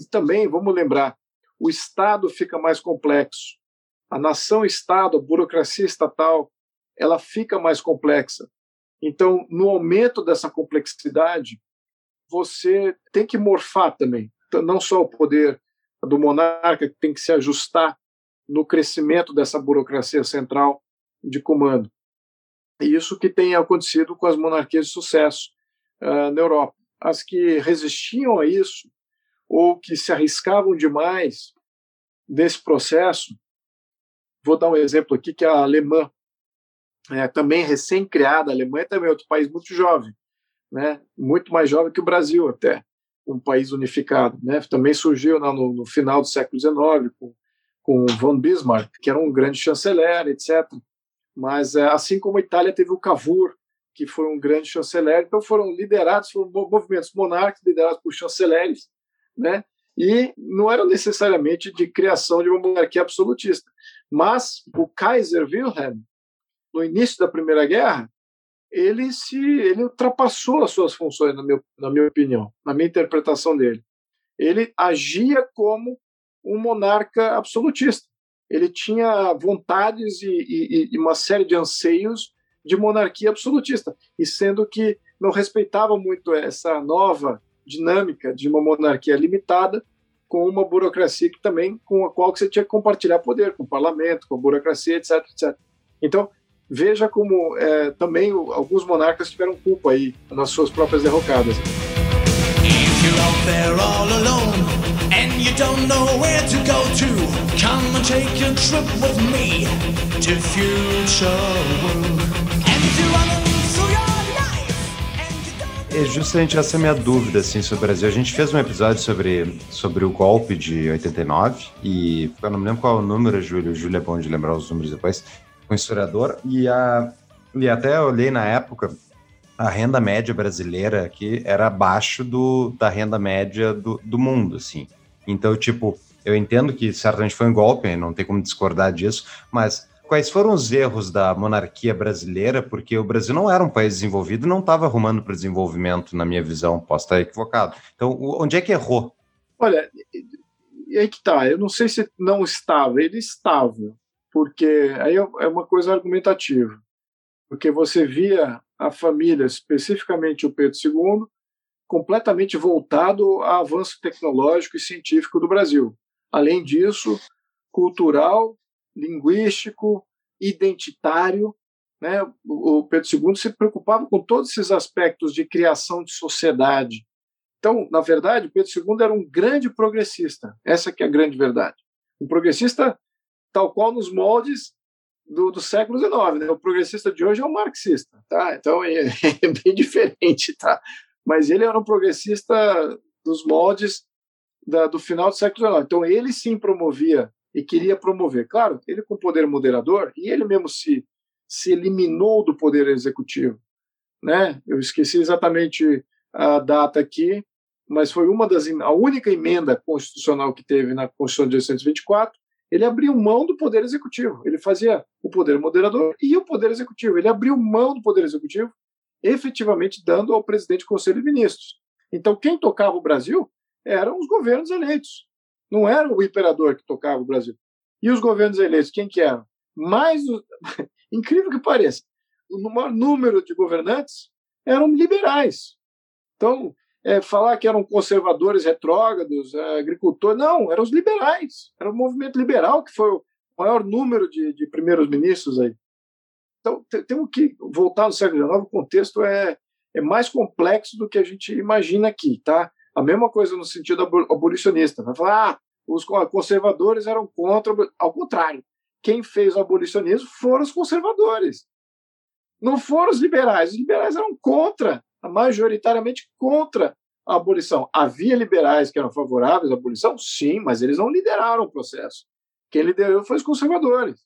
também vamos lembrar, o Estado fica mais complexo a nação-estado, a burocracia estatal, ela fica mais complexa. Então, no aumento dessa complexidade, você tem que morfar também. Não só o poder do monarca que tem que se ajustar no crescimento dessa burocracia central de comando. E isso que tem acontecido com as monarquias de sucesso uh, na Europa. As que resistiam a isso ou que se arriscavam demais nesse processo Vou dar um exemplo aqui que é a alemã. É, também recém-criada, a Alemanha também é outro país muito jovem, né? muito mais jovem que o Brasil até, um país unificado. Né? Também surgiu no, no final do século XIX com, com von Bismarck, que era um grande chanceler, etc. Mas é, assim como a Itália teve o Cavour, que foi um grande chanceler, então foram liderados, foram movimentos monárquicos liderados por chanceleres, né? e não eram necessariamente de criação de uma monarquia absolutista. Mas o Kaiser Wilhelm, no início da Primeira Guerra, ele se ele ultrapassou as suas funções, na, meu, na minha opinião, na minha interpretação dele. Ele agia como um monarca absolutista. Ele tinha vontades e, e, e uma série de anseios de monarquia absolutista, e sendo que não respeitava muito essa nova dinâmica de uma monarquia limitada com uma burocracia que também com a qual você tinha que compartilhar poder com o parlamento, com a burocracia, etc, etc. Então veja como é, também alguns monarcas tiveram culpa aí nas suas próprias derrocadas. É justamente essa é a minha dúvida assim, sobre o Brasil. A gente fez um episódio sobre, sobre o golpe de 89 e eu não me lembro qual é o número, Júlio. O Júlio é bom de lembrar os números depois, um historiador. E, a, e até olhei na época, a renda média brasileira aqui era abaixo do, da renda média do, do mundo, assim. Então, tipo, eu entendo que certamente foi um golpe, não tem como discordar disso, mas quais foram os erros da monarquia brasileira, porque o Brasil não era um país desenvolvido, não estava arrumando para o desenvolvimento, na minha visão, posso estar equivocado. Então, onde é que errou? Olha, aí que tá, eu não sei se não estava, ele estava, porque aí é uma coisa argumentativa, porque você via a família, especificamente o Pedro II, completamente voltado ao avanço tecnológico e científico do Brasil. Além disso, cultural linguístico, identitário. Né? O Pedro II se preocupava com todos esses aspectos de criação de sociedade. Então, na verdade, Pedro II era um grande progressista. Essa que é a grande verdade. Um progressista tal qual nos moldes do, do século XIX. Né? O progressista de hoje é um marxista. Tá? Então, é, é bem diferente. Tá? Mas ele era um progressista dos moldes da, do final do século XIX. Então, ele sim promovia e queria promover. Claro, ele com poder moderador, e ele mesmo se, se eliminou do poder executivo. Né? Eu esqueci exatamente a data aqui, mas foi uma das a única emenda constitucional que teve na Constituição de 1824. Ele abriu mão do poder executivo. Ele fazia o poder moderador e o poder executivo. Ele abriu mão do poder executivo, efetivamente dando ao presidente do Conselho de Ministros. Então, quem tocava o Brasil eram os governos eleitos. Não era o imperador que tocava o Brasil. E os governos eleitos, quem que eram? Mais, incrível que pareça, o maior número de governantes eram liberais. Então, é, falar que eram conservadores retrógrados, é, agricultores, não, eram os liberais. Era o movimento liberal que foi o maior número de, de primeiros ministros aí. Então, temos que voltar no século XIX, o contexto é, é mais complexo do que a gente imagina aqui, tá? A mesma coisa no sentido abolicionista. Vai falar, ah, os conservadores eram contra. Ao contrário, quem fez o abolicionismo foram os conservadores. Não foram os liberais. Os liberais eram contra, majoritariamente contra a abolição. Havia liberais que eram favoráveis à abolição? Sim, mas eles não lideraram o processo. Quem liderou foi os conservadores.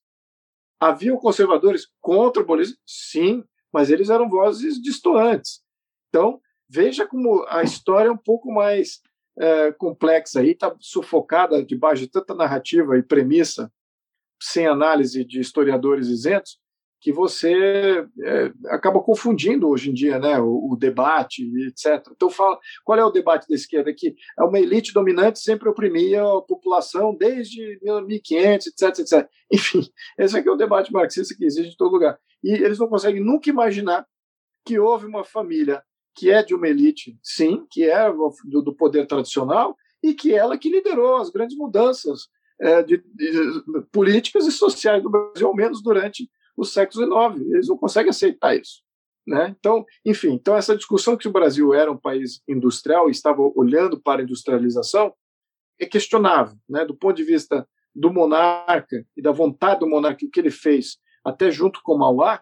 Havia conservadores contra a abolição? Sim, mas eles eram vozes distoantes. Então, Veja como a história é um pouco mais é, complexa aí, está sufocada debaixo de tanta narrativa e premissa, sem análise de historiadores isentos, que você é, acaba confundindo hoje em dia né, o, o, debate, etc. Então, fala, qual é o debate da esquerda? Que é uma elite dominante sempre oprimia a população desde 1500, etc, etc. Enfim, esse aqui é o debate marxista que existe em todo lugar. E eles não conseguem nunca imaginar que houve uma família que é de uma elite, sim, que é do, do poder tradicional, e que ela que liderou as grandes mudanças é, de, de, políticas e sociais do Brasil, ao menos durante o século XIX. Eles não conseguem aceitar isso. Né? Então, enfim, então essa discussão que o Brasil era um país industrial e estava olhando para a industrialização é questionável, né? Do ponto de vista do monarca e da vontade do monarca, o que ele fez, até junto com Mauá,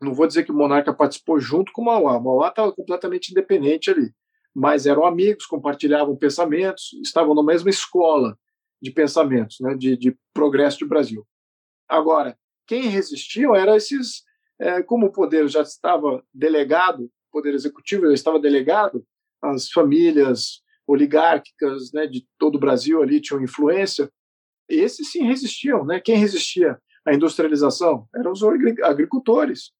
Não vou dizer que o monarca participou junto com Mauá. Mauá estava completamente independente ali, mas eram amigos, compartilhavam pensamentos, estavam na mesma escola de pensamentos, né, de, de progresso do Brasil. Agora, quem resistiam eram esses, é, como o poder já estava delegado, o poder executivo já estava delegado, as famílias oligárquicas né, de todo o Brasil ali tinham influência, esses sim resistiam. Né? Quem resistia à industrialização? Eram os agricultores.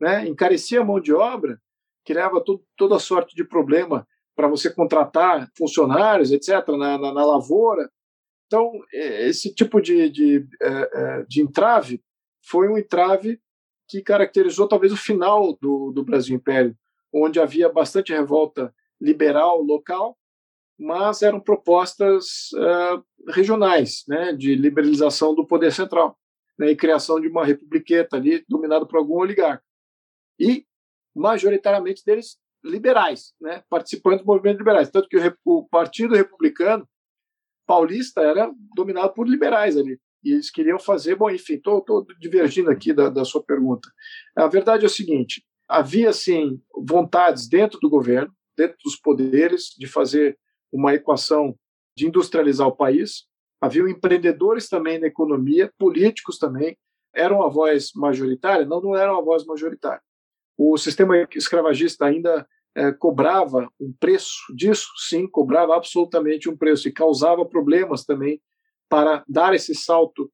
Né? Encarecia a mão de obra, criava todo, toda sorte de problema para você contratar funcionários, etc., na, na, na, lavoura. Então, esse tipo de, de, é, é, de entrave foi um entrave que caracterizou talvez o final do, do Brasil Império, onde havia bastante revolta liberal local, mas eram propostas uh, regionais, né, de liberalização do poder central né, e criação de uma republiqueta ali dominada por algum oligarca. E, majoritariamente deles, liberais, né, participantes do movimento liberais. Tanto que o, o Partido Republicano Paulista era dominado por liberais ali. E eles queriam fazer, bom, enfim, estou divergindo aqui da, da sua pergunta. A verdade é o seguinte: havia, sim, vontades dentro do governo, dentro dos poderes, de fazer uma equação de industrializar o país. Havia empreendedores também na economia, políticos também. Eram a voz majoritária? Não, não eram a voz majoritária. O sistema escravagista ainda é, cobrava um preço disso, sim, cobrava absolutamente um preço e causava problemas também para dar esse salto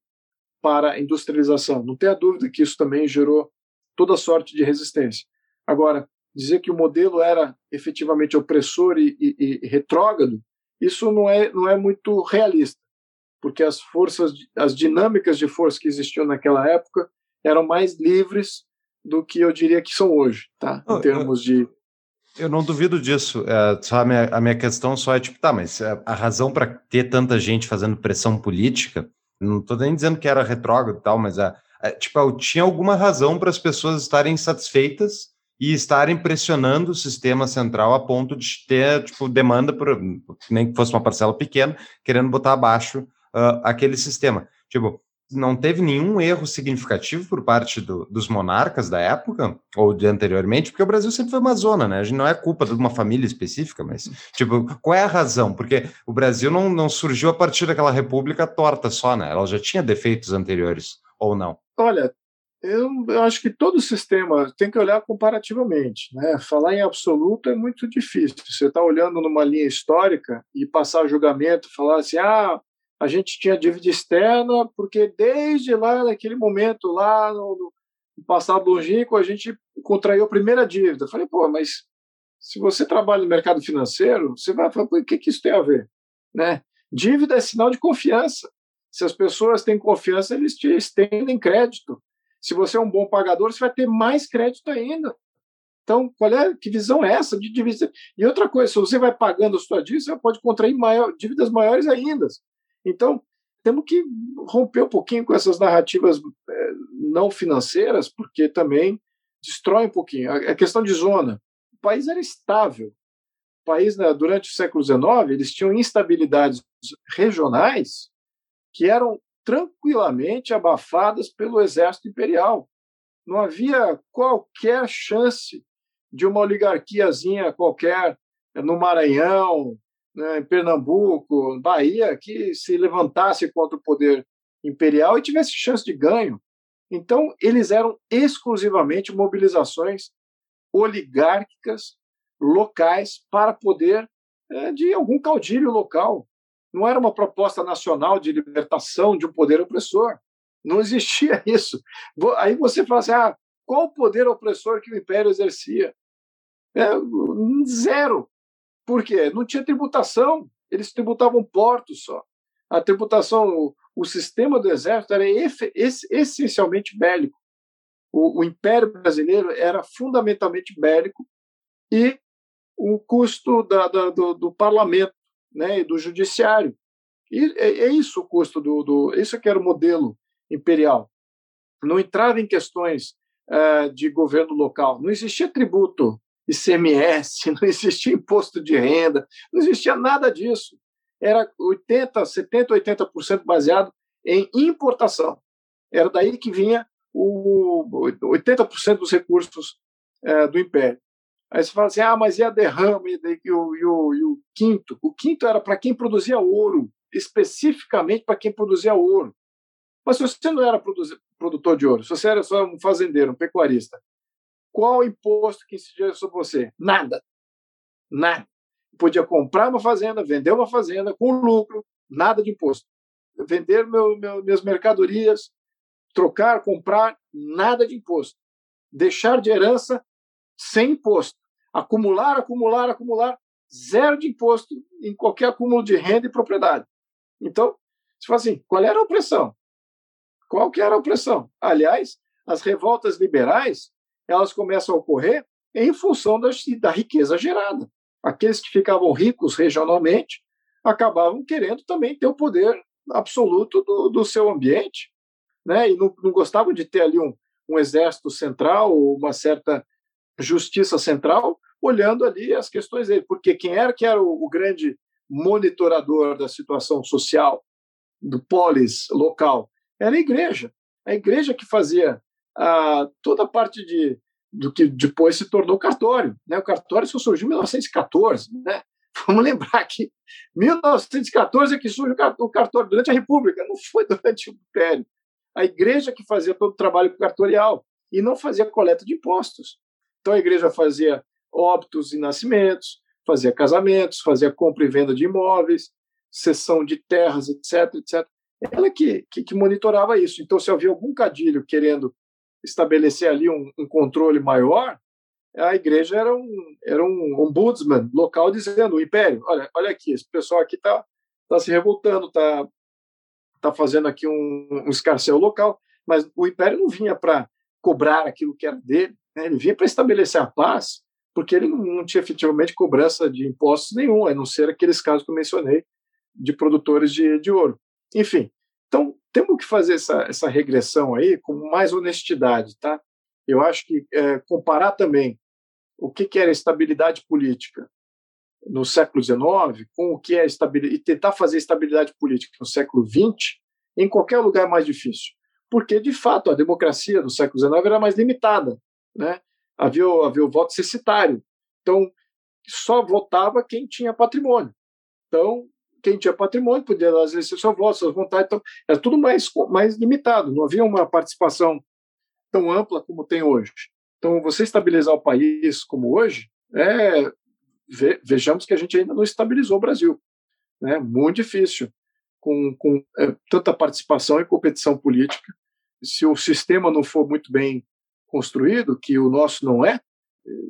para a industrialização. Não tenha dúvida que isso também gerou toda sorte de resistência. Agora, dizer que o modelo era efetivamente opressor e, e, e retrógrado, isso não é, não é muito realista, porque as forças, as dinâmicas de força que existiam naquela época eram mais livres do que eu diria que são hoje, tá? Em termos de eu não duvido disso. É, só a, minha, a minha questão só é tipo, tá, mas a, a razão para ter tanta gente fazendo pressão política, não estou nem dizendo que era retrógrado e tal, mas a, a, tipo, tinha alguma razão para as pessoas estarem satisfeitas e estarem pressionando o sistema central a ponto de ter tipo, demanda, por, nem que fosse uma parcela pequena, querendo botar abaixo uh, aquele sistema. Tipo, não teve nenhum erro significativo por parte do, dos monarcas da época, ou de anteriormente, porque o Brasil sempre foi uma zona, né? A gente não é culpa de uma família específica, mas, tipo, qual é a razão? Porque o Brasil não, não surgiu a partir daquela república torta só, né? Ela já tinha defeitos anteriores, ou não? Olha, eu, eu acho que todo sistema tem que olhar comparativamente. Né? Falar em absoluto é muito difícil. Você está olhando numa linha histórica e passar julgamento, falar assim, ah, a gente tinha dívida externa porque desde lá, naquele momento, lá no, no passado longínquo, a gente contraiu a primeira dívida. Falei, pô, mas se você trabalha no mercado financeiro, você vai falar, o que, que isso tem a ver? Né? Dívida é sinal de confiança. Se as pessoas têm confiança, eles te estendem crédito. Se você é um bom pagador, você vai ter mais crédito ainda. Então, qual é que visão é essa de dívida? E outra coisa, se você vai pagando a sua dívida, você pode contrair maior, dívidas maiores ainda. Então, temos que romper um pouquinho com essas narrativas é, não financeiras, porque também destrói um pouquinho. A, questão de zona. O país era estável. O país, né, durante o século XIX, eles tinham instabilidades regionais que eram tranquilamente abafadas pelo exército imperial. Não havia qualquer chance de uma oligarquiazinha qualquer no Maranhão, né, em Pernambuco, Bahia, que se levantasse contra o poder imperial e tivesse chance de ganho. Então, eles eram exclusivamente mobilizações oligárquicas locais para poder é, de algum caudilho local. Não era uma proposta nacional de libertação de um poder opressor. Não existia isso. Aí você fala assim: ah, qual o poder opressor que o Império exercia? É, zero. Por quê? Não tinha tributação. Eles tributavam portos só. A tributação, o, o sistema do exército era efe, essencialmente bélico. O, o Império brasileiro era fundamentalmente bélico e o custo da, da, do, do parlamento né, e do judiciário. E é, é isso o custo do, do. Isso que era o modelo imperial. Não entrava em questões uh, de governo local. Não existia tributo ICMS, não existia imposto de renda, não existia nada disso. Era 80, 70, 80% baseado em importação. Era daí que vinha o 80% dos recursos é, do Império. Aí você fala assim, ah, mas e a derrama e, e, e, o, e o quinto? O quinto era para quem produzia ouro, especificamente para quem produzia ouro. Mas se você não era produtor de ouro, se você era só um fazendeiro, um pecuarista, qual o imposto que incidia sobre você? Nada. Nada. Podia comprar uma fazenda, vender uma fazenda com lucro, nada de imposto. Vender meu, meu, minhas mercadorias, trocar, comprar, nada de imposto. Deixar de herança, sem imposto. Acumular, acumular, acumular, zero de imposto em qualquer acúmulo de renda e propriedade. Então, se fala assim, qual era a opressão? Qual que era a opressão? Aliás, as revoltas liberais, elas começam a ocorrer em função da, da riqueza gerada. Aqueles que ficavam ricos regionalmente acabavam querendo também ter o poder absoluto do, do seu ambiente, né? E não, não gostavam de ter ali um, um exército central, uma certa justiça central, olhando ali as questões dele, porque quem era que era o, o grande monitorador da situação social do polis local era a igreja. A igreja que fazia ah, toda a parte de, do que depois se tornou cartório. Né? O cartório só surgiu em 1914. Né? Vamos lembrar que 1914 é que surge o cartório durante a República, não foi durante o Império. A igreja que fazia todo o trabalho cartorial e não fazia coleta de impostos. Então a igreja fazia óbitos e nascimentos, fazia casamentos, fazia compra e venda de imóveis, cessão de terras, etc, etc. Ela que, que, que monitorava isso. Então, se havia algum cadilho querendo estabelecer ali um, um controle maior, a igreja era um, era um ombudsman local dizendo: o império, olha, olha aqui, esse pessoal aqui está tá se revoltando, está tá fazendo aqui um, um escarcel local, mas o império não vinha para cobrar aquilo que era dele, né? ele vinha para estabelecer a paz, porque ele não, tinha efetivamente cobrança de impostos nenhum, a não ser aqueles casos que eu mencionei de produtores de, de ouro. Enfim, então temos que fazer essa, essa regressão aí com mais honestidade, tá? Eu acho que é, comparar também o que, que era estabilidade política no século XIX com o que é estabilidade e tentar fazer estabilidade política no século XX, em qualquer lugar é mais difícil, porque de fato a democracia do século XIX era mais limitada, né? Havia, havia o voto cessitário, então só votava quem tinha patrimônio. Então quem tinha patrimônio podia exercer seu voto, suas vontades, então era tudo mais, mais limitado, não havia uma participação tão ampla como tem hoje. Então, você estabilizar o país como hoje, é, ve, vejamos que a gente ainda não estabilizou o Brasil. Né? Muito difícil, com, com é, tanta participação e competição política. Se o sistema não for muito bem construído, que o nosso não é,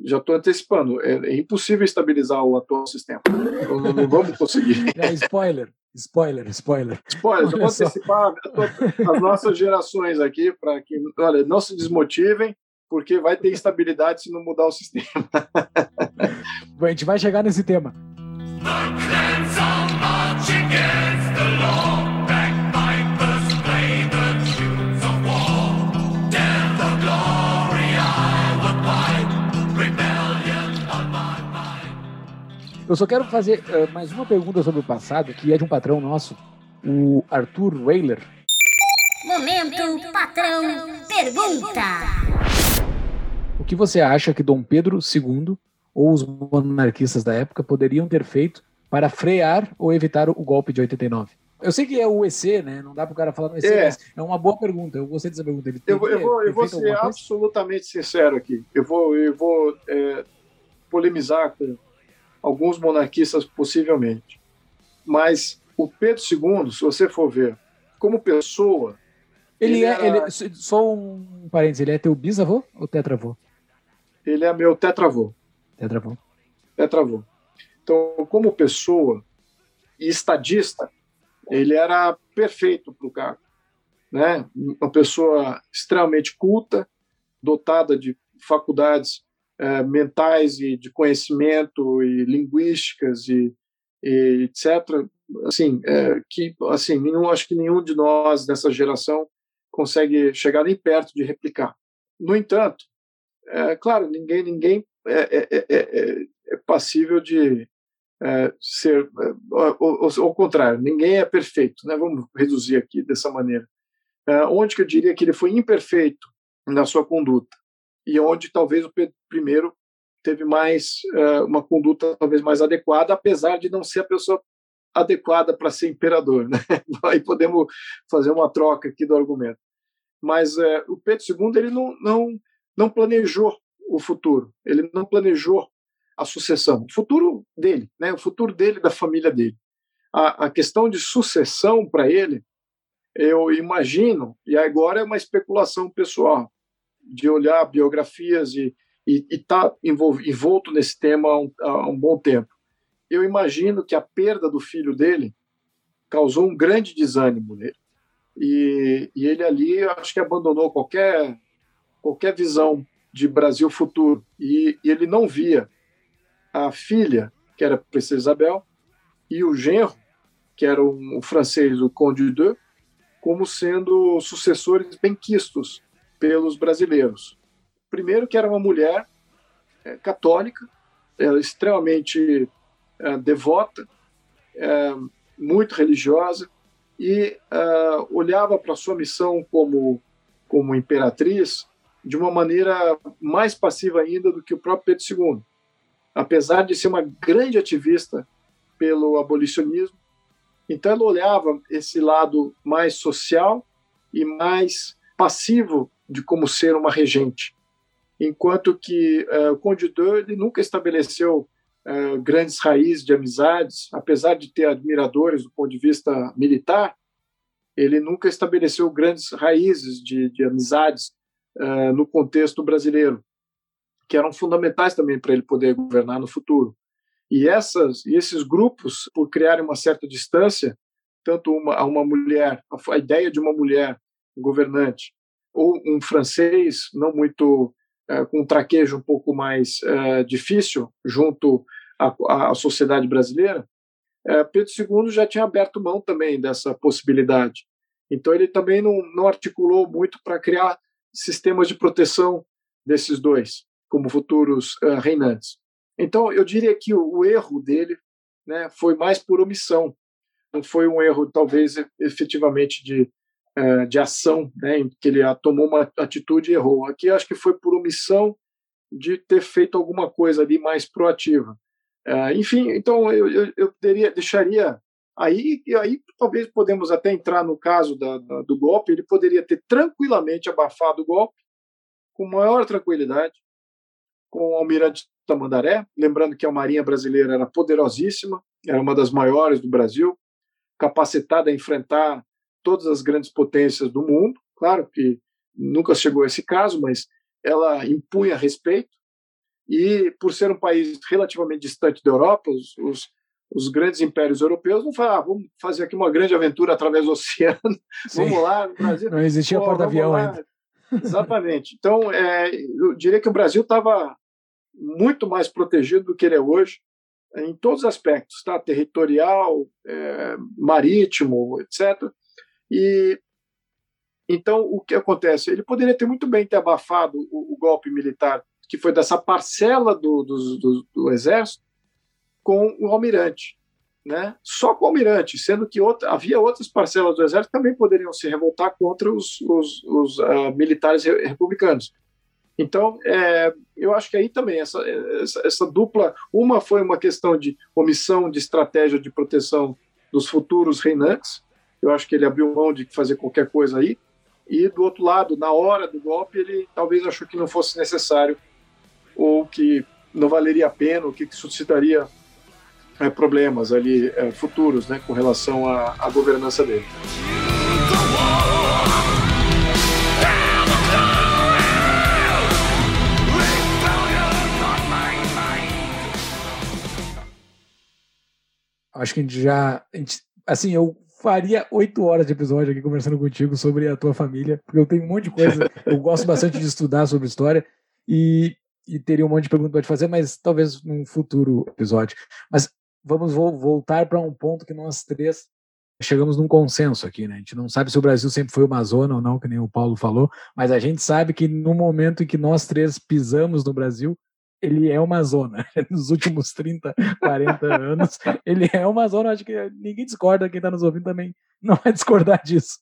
já estou antecipando, é, é, impossível estabilizar o atual sistema. Não, não, não vamos conseguir. É, spoiler, spoiler, spoiler. Spoiler, vou antecipar as nossas gerações aqui para que olha, não se desmotivem, porque vai ter instabilidade se não mudar o sistema. a gente vai chegar nesse tema. Eu só quero fazer uh, mais uma pergunta sobre o passado, que é de um patrão nosso, o Arthur Weiler. Momento, patrão, pergunta. O que você acha que Dom Pedro II ou os monarquistas da época poderiam ter feito para frear ou evitar o golpe de 89? Eu sei que é o EC, né? Não dá para o cara falar no EC, é. mas é uma boa pergunta. Eu gostei dessa pergunta. Ele eu, eu vou, eu vou ser absolutamente sincero aqui. Eu vou, eu vou é, polemizar com alguns monarquistas possivelmente. Mas o Pedro II, se você for ver, como pessoa. Ele, ele é. Era... Ele, só um parênteses, ele é teu bisavô ou tetravô? Ele é meu tetravô. Tetravô. Tetravô. Então, como pessoa e estadista, ele era perfeito para o cargo. Né? Uma pessoa extremamente culta, dotada de faculdades é, mentais e de conhecimento e linguísticas e, e etc. Assim, é, que assim, nenhum, acho que nenhum de nós dessa geração consegue chegar nem perto de replicar. No entanto, é, claro, ninguém ninguém é, é, é, é passível de ser ao contrário, ninguém é perfeito, né? Vamos reduzir aqui dessa maneira. onde que eu diria que ele foi imperfeito na sua conduta. E onde talvez o Pedro I teve mais uh, uma conduta talvez mais adequada, apesar de não ser a pessoa adequada para ser imperador. Né? Aí podemos fazer uma troca aqui do argumento. Mas uh, o Pedro II ele não, não, não planejou o futuro, ele não planejou a sucessão, o futuro dele, né? o futuro dele da família dele. A, a questão de sucessão para ele, eu imagino, e agora é uma especulação pessoal, de olhar biografias e estar tá envolto nesse tema há um, há um bom tempo. Eu imagino que a perda do filho dele causou um grande desânimo nele. E, e ele ali, acho que abandonou qualquer, qualquer visão de Brasil futuro. E, e ele não via a filha, que era a Princesa Isabel, e o genro, que era um, um francês, o Conde de como sendo sucessores benquistos pelos brasileiros. Primeiro, que era uma mulher é, católica, ela extremamente é, devota, é, muito religiosa, e é, olhava para sua missão como, como imperatriz de uma maneira mais passiva ainda do que o próprio Pedro II. Apesar de ser uma grande ativista pelo abolicionismo, então ela olhava esse lado mais social e mais passivo de como ser uma regente, enquanto que uh, o Conde de nunca estabeleceu uh, grandes raízes de amizades, apesar de ter admiradores do ponto de vista militar, ele nunca estabeleceu grandes raízes de, de amizades uh, no contexto brasileiro, que eram fundamentais também para ele poder governar no futuro. E essas e esses grupos, por criarem uma certa distância, tanto uma, a uma mulher, a, a ideia de uma mulher governante ou um francês não muito uh, com um traquejo um pouco mais uh, difícil junto à, à sociedade brasileira, uh, Pedro II já tinha aberto mão também dessa possibilidade. Então ele também não, não articulou muito para criar sistemas de proteção desses dois como futuros reinantes. Então eu diria que o, o erro dele né, foi mais por omissão, não foi um erro talvez efetivamente de é, de ação, né, em que ele tomou uma atitude e errou. Aqui acho que foi por omissão de ter feito alguma coisa ali mais proativa. É, enfim, então eu, eu, eu teria, deixaria aí e aí talvez podemos até entrar no caso da, da, do golpe. Ele poderia ter tranquilamente abafado o golpe com maior tranquilidade com o almirante Tamandaré, lembrando que a Marinha brasileira era poderosíssima, era uma das maiores do Brasil, capacitada a enfrentar todas as grandes potências do mundo. Claro que nunca chegou a esse caso, mas ela impunha respeito. E por ser um país relativamente distante da Europa, os, os, os grandes impérios europeus não falaram, ah, vamos fazer aqui uma grande aventura através do oceano, vamos lá no Brasil. Não existia porta-avião ainda. Exatamente. Então, é, eu diria que o Brasil estava muito mais protegido do que ele é hoje, em todos os aspectos, tá? territorial, é, marítimo, etc. E então o que acontece? Ele poderia ter muito bem ter abafado o, o golpe militar que foi dessa parcela do, do, do, do, exército com o almirante, né? Só com o almirante, sendo que outra, havia outras parcelas do exército que também poderiam se revoltar contra os, os, os uh, militares republicanos. Então, é, eu acho que aí também essa, essa, essa, dupla, uma foi uma questão de omissão de estratégia de proteção dos futuros reinantes, eu acho que ele abriu mão de fazer qualquer coisa aí. E do outro lado, na hora do golpe, ele talvez achou que não fosse necessário ou que não valeria a pena, ou que suscitaria é, problemas ali é, futuros, né, com relação à, à governança dele. Acho que a gente já. A gente, assim, eu faria oito horas de episódio aqui conversando contigo sobre a tua família, porque eu tenho um monte de coisa, eu gosto bastante de estudar sobre história e, e teria um monte de perguntas para te fazer, mas talvez num futuro episódio. Mas vamos vo voltar para um ponto que nós três chegamos num consenso aqui, né? A gente não sabe se o Brasil sempre foi uma zona ou não, que nem o Paulo falou, mas a gente sabe que no momento em que nós três pisamos no Brasil, ele é uma zona. Nos últimos 30, 40 anos, ele é uma zona. Acho que ninguém discorda, quem está nos ouvindo também não vai discordar disso.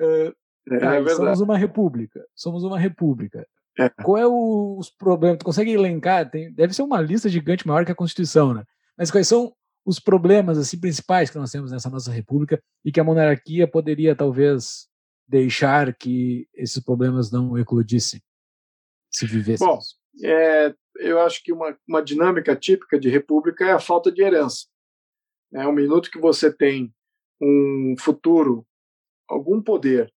Uh, É, é somos uma república. Somos uma república. É. Qual é o, os problemas? Tu consegue elencar? Tem, deve ser uma lista gigante maior que a Constituição, né? Mas quais são os problemas assim principais que nós temos nessa nossa república e que a monarquia poderia talvez deixar que esses problemas não eclodissem se vivessem? Bom, é, eu acho que uma, uma dinâmica típica de república é a falta de herança. É um minuto que você tem um futuro, algum poder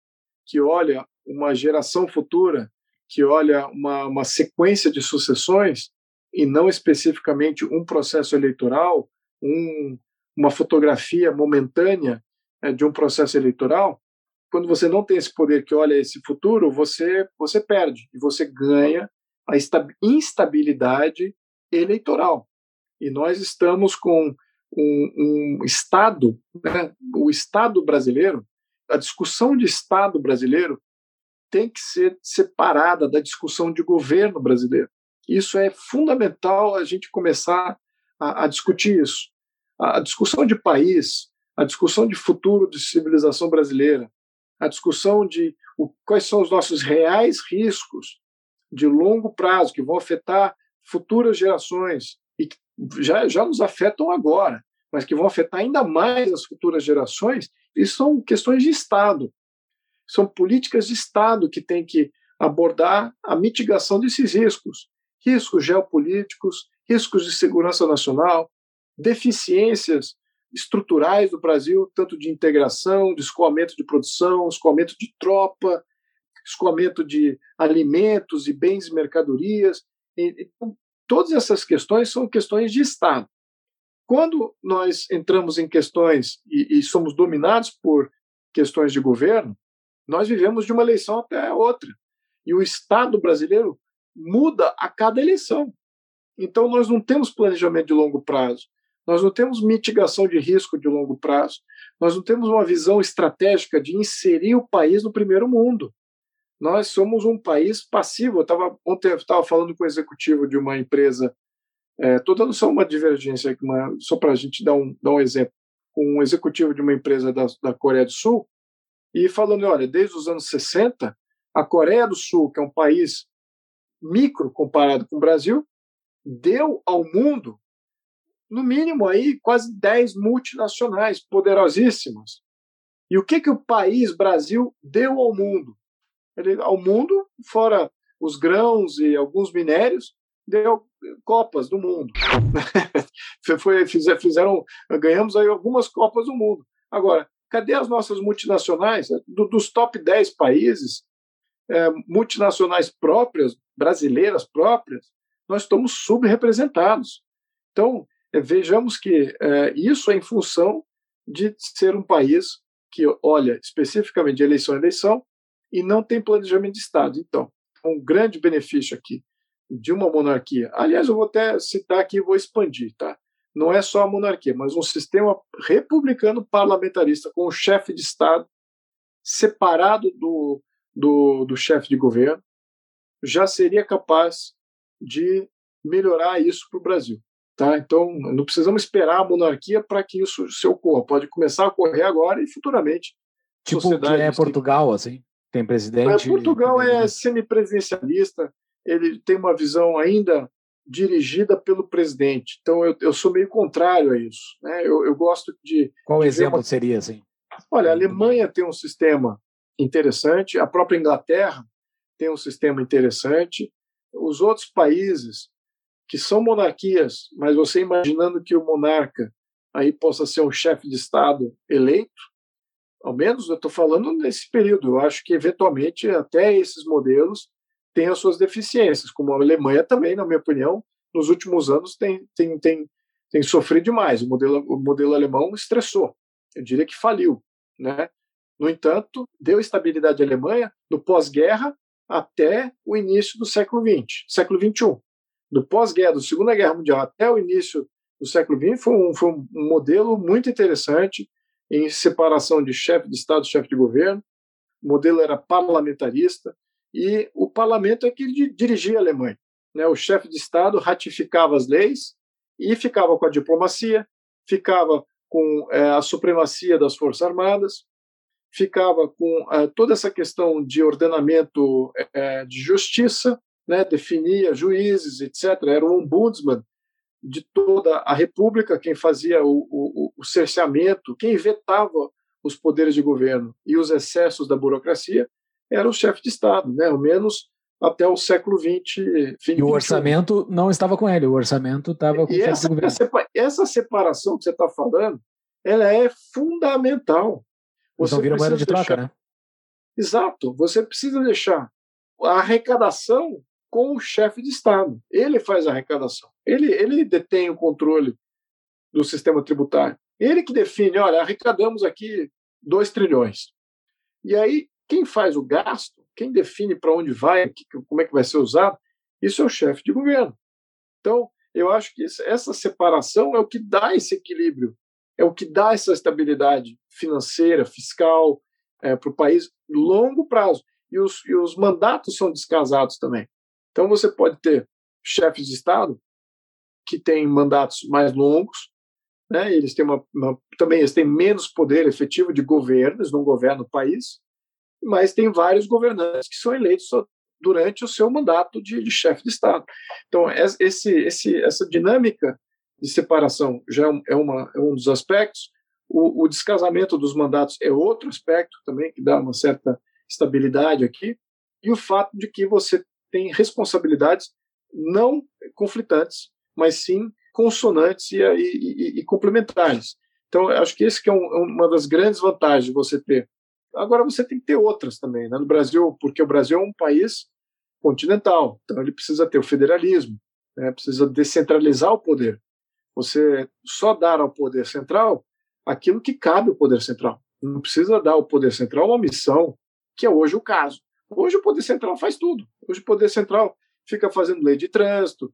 que olha uma geração futura que olha uma, uma sequência de sucessões e não especificamente um processo eleitoral, um, uma fotografia momentânea né, de um processo eleitoral, quando você não tem esse poder que olha esse futuro, você você perde e você ganha a instabilidade eleitoral. E nós estamos com um, um Estado, né, o Estado brasileiro, a discussão de Estado brasileiro tem que ser separada da discussão de governo brasileiro. Isso é fundamental a gente começar a, a discutir isso. A, a, discussão de país, a discussão de futuro de civilização brasileira, a discussão de o, quais são os nossos reais riscos de longo prazo que vão afetar futuras gerações e que já, já nos afetam agora, mas que vão afetar ainda mais as futuras gerações, isso são questões de Estado. São políticas de Estado que têm que abordar a mitigação desses riscos, riscos geopolíticos, riscos de segurança nacional, deficiências estruturais do Brasil, tanto de integração, de escoamento de produção, escoamento de tropa, escoamento de alimentos e bens e mercadorias. Então, todas essas questões são questões de Estado. Quando nós entramos em questões e, e somos dominados por questões de governo, nós vivemos de uma eleição até outra. E o Estado brasileiro muda a cada eleição. Então, nós não temos planejamento de longo prazo, nós não temos mitigação de risco de longo prazo, nós não temos uma visão estratégica de inserir o país no primeiro mundo. Nós somos um país passivo. Eu tava, ontem eu estava falando com o executivo de uma empresa, estou é, dando só uma divergência, uma, só para a gente dar um, dar um exemplo, com um executivo de uma empresa da, da Coreia do Sul, e falando, olha, desde os anos 60, a Coreia do Sul, que é um país micro comparado com o Brasil, deu ao mundo, no mínimo aí, quase 10 multinacionais poderosíssimas. E o que, que o país Brasil deu ao mundo? Ele, ao mundo, fora os grãos e alguns minérios, deu copas do mundo. Foi, fizeram, ganhamos aí algumas copas do mundo. Agora, Cadê as nossas multinacionais? Do, dos top 10 países, é, multinacionais próprias, brasileiras próprias, nós estamos subrepresentados. Então, é, vejamos que é, isso é em função de ser um país que olha especificamente de eleição a eleição e não tem planejamento de Estado. Então, um grande benefício aqui de uma monarquia. Aliás, eu vou até citar aqui e vou expandir, tá? não é só a monarquia, mas um sistema republicano parlamentarista com o chefe de Estado separado do, do, do chefe de governo, já seria capaz de melhorar isso para o Brasil. Tá? Então, não precisamos esperar a monarquia para que isso se ocorra. Pode começar a ocorrer agora e futuramente. Tipo que é Portugal, assim? Tem presidente. Portugal é semipresidencialista, ele tem uma visão ainda dirigida pelo presidente. Então eu, eu sou meio contrário a isso. Né? Eu, eu gosto de. Qual de exemplo uma... seria assim? Olha, a Alemanha tem um sistema interessante, a própria Inglaterra tem um sistema interessante. Os outros países que são monarquias, mas você imaginando que o monarca aí possa ser um chefe de Estado eleito, ao menos eu estou falando nesse período. Eu acho que eventualmente até esses modelos tem as suas deficiências, como a Alemanha também, na minha opinião, nos últimos anos tem, tem, tem, tem sofrido demais. O modelo, o modelo alemão estressou, eu diria que faliu. Né? No entanto, deu estabilidade à Alemanha no pós-guerra até o início do século XX, século XXI. Do pós-guerra, da Segunda Guerra Mundial até o início do século XX, foi um, foi um modelo muito interessante em separação de chefe de Estado e chefe de governo. O modelo era parlamentarista, e o parlamento é que dirigia a Alemanha. Né? O chefe de Estado ratificava as leis e ficava com a diplomacia, ficava com é, a supremacia das Forças Armadas, ficava com uh, toda essa questão de ordenamento uh, de justiça, né, definia juízes, etc. Era o ombudsman de toda a República, quem fazia o, o, o cerceamento, quem vetava os poderes de governo e os excessos da burocracia, era o chefe de Estado, né, ao menos até o século XX. e o orçamento não estava com ele, o orçamento estava com e o chefe essa, de governo. Essa separação que você está falando, ela é fundamental. Você então vira moeda de troca, deixar... né? Exato. Você precisa deixar a arrecadação com o chefe de Estado. Ele faz a arrecadação. Ele, ele detém o controle do sistema tributário. Ele que define, olha, arrecadamos aqui 2 trilhões. E aí, quem faz o gasto, quem define para onde vai, como é que vai ser usado, isso é o chefe de governo. Então, eu acho que essa separação é o que dá esse equilíbrio é o que dá essa estabilidade financeira, fiscal é, para o país longo prazo. E os, e os mandatos são descasados também. Então você pode ter chefes de Estado que têm mandatos mais longos, né? Eles têm uma, uma, também eles têm menos poder efetivo de governo, eles não governam o país, mas tem vários governantes que são eleitos durante o seu mandato de, de chefe de Estado. Então esse, esse, essa dinâmica de separação já é, uma, é um dos aspectos. O, o, descasamento dos mandatos é outro aspecto também, que dá uma certa estabilidade aqui. E o fato de que você tem responsabilidades não conflitantes, mas sim consonantes e, e, e, e complementares. Então, acho que esse que é um, é uma das grandes vantagens de você ter. Agora, você tem que ter outras também, né? no Brasil, porque o Brasil é um país continental, então ele precisa ter o federalismo, né? precisa descentralizar o poder você só dar ao poder central aquilo que cabe ao poder central. Não precisa dar ao poder central uma missão, que é hoje o caso. Hoje o poder central faz tudo. Hoje o poder central fica fazendo lei de trânsito,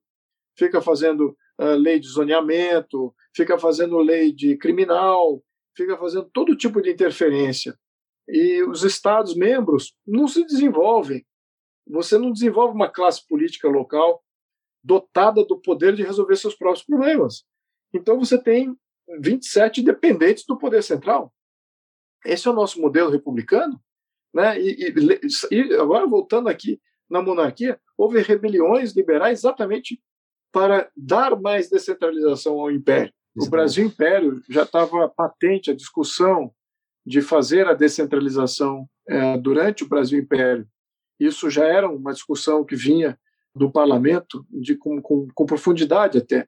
fica fazendo uh, lei de zoneamento, fica fazendo lei de criminal, fica fazendo todo tipo de interferência. E os Estados membros não se desenvolvem. Você não desenvolve uma classe política local dotada do poder de resolver seus próprios problemas. Então você tem 27 dependentes do poder central. Esse é o nosso modelo republicano. Né? E, e, e agora, voltando aqui na monarquia, houve rebeliões liberais exatamente para dar mais descentralização ao império. O Brasil Império já estava patente a discussão de fazer a descentralização é, durante o Brasil Império. Isso já era uma discussão que vinha do parlamento de, com, com, com profundidade até.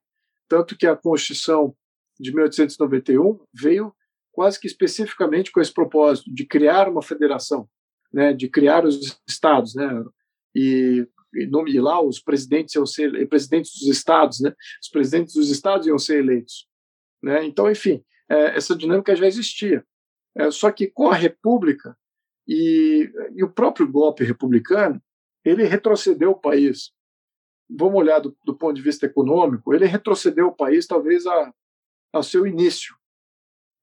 Tanto que a Constituição de 1891 veio quase que especificamente com esse propósito de criar uma federação, né, de criar os estados, né, e, e, e lá os presidentes iam ser presidentes dos estados, né, os presidentes dos estados iam ser eleitos, né, então enfim é, essa dinâmica já existia, é, só que com a República e, e o próprio golpe republicano ele retrocedeu o país. Vamos olhar do, do, ponto de vista econômico, ele retrocedeu o país talvez a, ao seu início,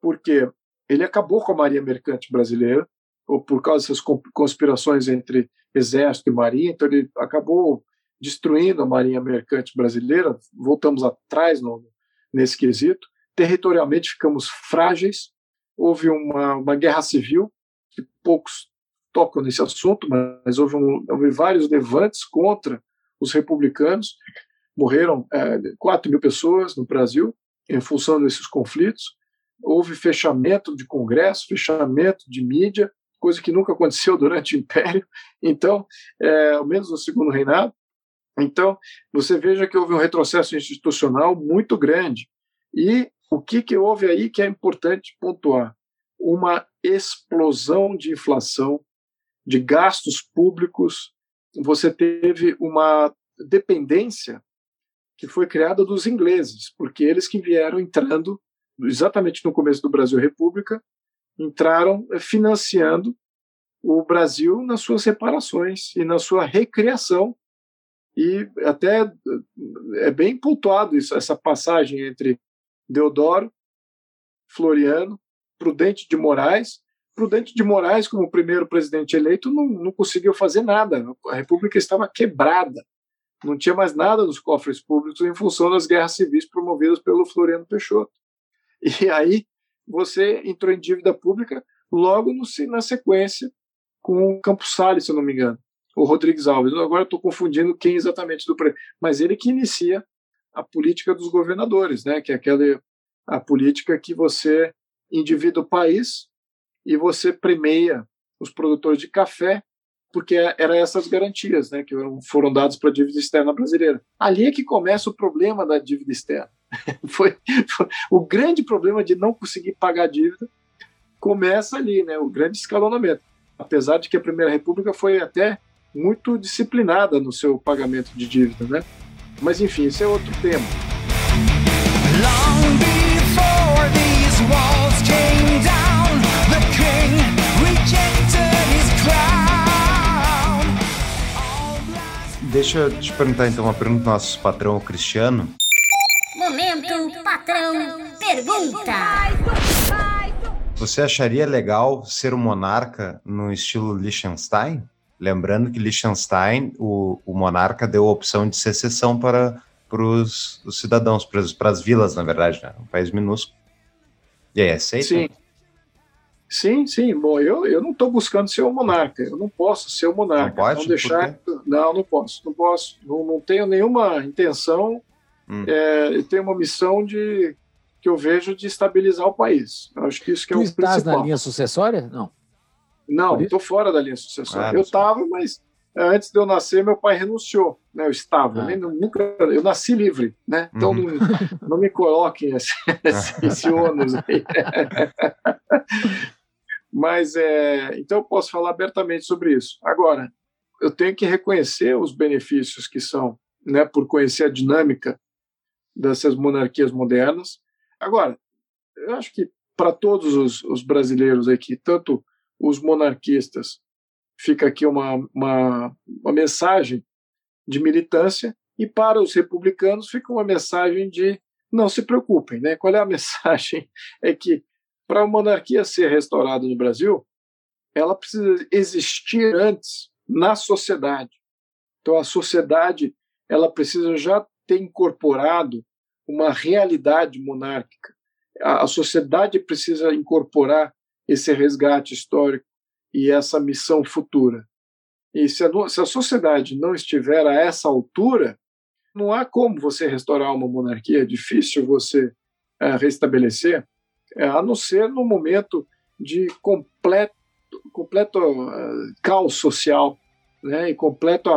porque ele acabou com a marinha mercante brasileira, ou por causa dessas conspirações entre exército e marinha, então ele acabou destruindo a marinha mercante brasileira, voltamos atrás no, nesse quesito, territorialmente ficamos frágeis, houve uma, uma guerra civil, que poucos tocam nesse assunto, mas houve, um, houve vários levantes contra os republicanos. Morreram é, 4 mil pessoas no Brasil em função desses conflitos. Houve fechamento de congresso, fechamento de mídia, coisa que nunca aconteceu durante o Império, então, é, ao menos no segundo reinado. Então, você veja que houve um retrocesso institucional muito grande. E o que, que houve aí que é importante pontuar? Uma explosão de inflação, de gastos públicos você teve uma dependência que foi criada dos ingleses, porque eles que vieram entrando exatamente no começo do Brasil República, entraram financiando o Brasil nas suas reparações e na sua recriação. E até é bem pontuado isso, essa passagem entre Deodoro, Floriano, Prudente de Moraes Prudente de Moraes, como primeiro presidente eleito, não, não conseguiu fazer nada. A República estava quebrada. Não tinha mais nada nos cofres públicos em função das guerras civis promovidas pelo Floriano Peixoto. E aí você entrou em dívida pública logo no, na sequência com o Campos Salles, se eu não me engano, o Rodrigues Alves. Agora estou confundindo quem exatamente do mas ele que inicia a política dos governadores, né? Que é aquela a política que você endivida o país e você premia os produtores de café porque eram essas garantias né, que foram dadas para a dívida externa brasileira. Ali é que começa o problema da dívida externa. foi, foi, o grande problema de não conseguir pagar a dívida começa ali, né, o grande escalonamento. Apesar de que a Primeira República foi até muito disciplinada no seu pagamento de dívida, né? Mas enfim, esse é outro tema. Long before these walls came down, the king rejected his crown. Deixa eu te perguntar então uma pergunta do nosso patrão Cristiano. Patrão pergunta. Você acharia legal ser um monarca no estilo Liechtenstein? Lembrando que Liechtenstein, o, o monarca deu a opção de secessão para, para os, os cidadãos, para as, para as vilas, na verdade, né? um país minúsculo. E aí, aceita? Sim. Sim, sim. Bom, eu, eu não estou buscando ser um monarca. Eu não posso ser um monarca. Não pode? Não deixar. Não, não posso. Não posso. Não, não tenho nenhuma intenção. Hum. É, eu tenho uma missão de que eu vejo de estabilizar o país. Eu acho que isso que tu é o estás principal. na linha sucessória? Não. Não, estou fora da linha sucessória. Ah, eu estava, mas é, antes de eu nascer, meu pai renunciou. Né? Eu estava, ah. nem, nunca, eu nasci livre, né? Então uhum. não, não me coloquem esse, esse, esse ônus aí. mas é, então eu posso falar abertamente sobre isso. Agora, eu tenho que reconhecer os benefícios que são, né, por conhecer a dinâmica dessas monarquias modernas. Agora, eu acho que para todos os, os brasileiros aqui, tanto os monarquistas. Fica aqui uma, uma, uma mensagem de militância, e para os republicanos fica uma mensagem de não se preocupem. Né? Qual é a mensagem? É que para a monarquia ser restaurada no Brasil, ela precisa existir antes na sociedade. Então a sociedade ela precisa já ter incorporado uma realidade monárquica. A, a sociedade precisa incorporar esse resgate histórico e essa missão futura. E se a, se a sociedade não estiver a essa altura, não há como você restaurar uma monarquia, é difícil você é, restabelecer, é, a não ser no momento de completo, completo uh, caos social né, e completo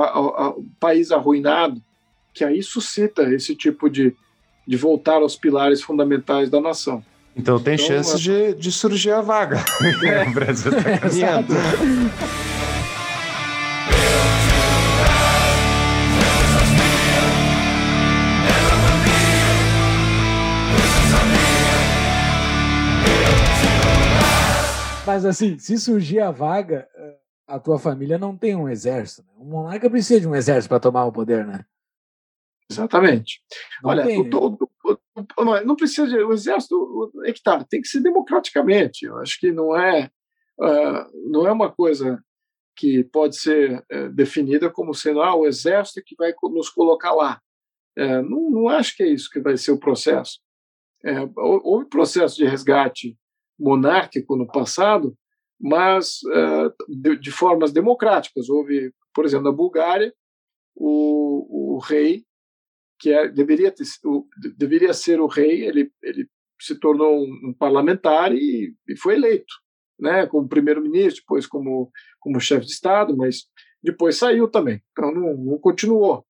país arruinado, que aí suscita esse tipo de, de voltar aos pilares fundamentais da nação. Então tem então, chance de, de surgir a vaga. É. o Brasil está caminhando. Mas assim, se surgir a vaga, eh, a tua família não tem um exército. Né? Um monarca precisa de um exército para tomar o poder, né? Exatamente. Não Olha, tem, o, o, o, não precisa de. O exército é que tá, tem que ser democraticamente. Eu acho que não é, uh, não é uma coisa que pode ser uh, definida como sendo ah, o exército que vai nos colocar lá. Uh, não, não acho que é isso que vai ser o processo. É, houve processo de resgate monárquico no passado, mas de, de, formas democráticas. Houve, por exemplo, na Bulgária, o, o rei que é, deveria, ter, o, deveria ser o rei, ele, ele se tornou um, um parlamentar e, e, foi eleito, né, como primeiro-ministro, depois como, como chefe de Estado, mas depois saiu também, então não, não continuou.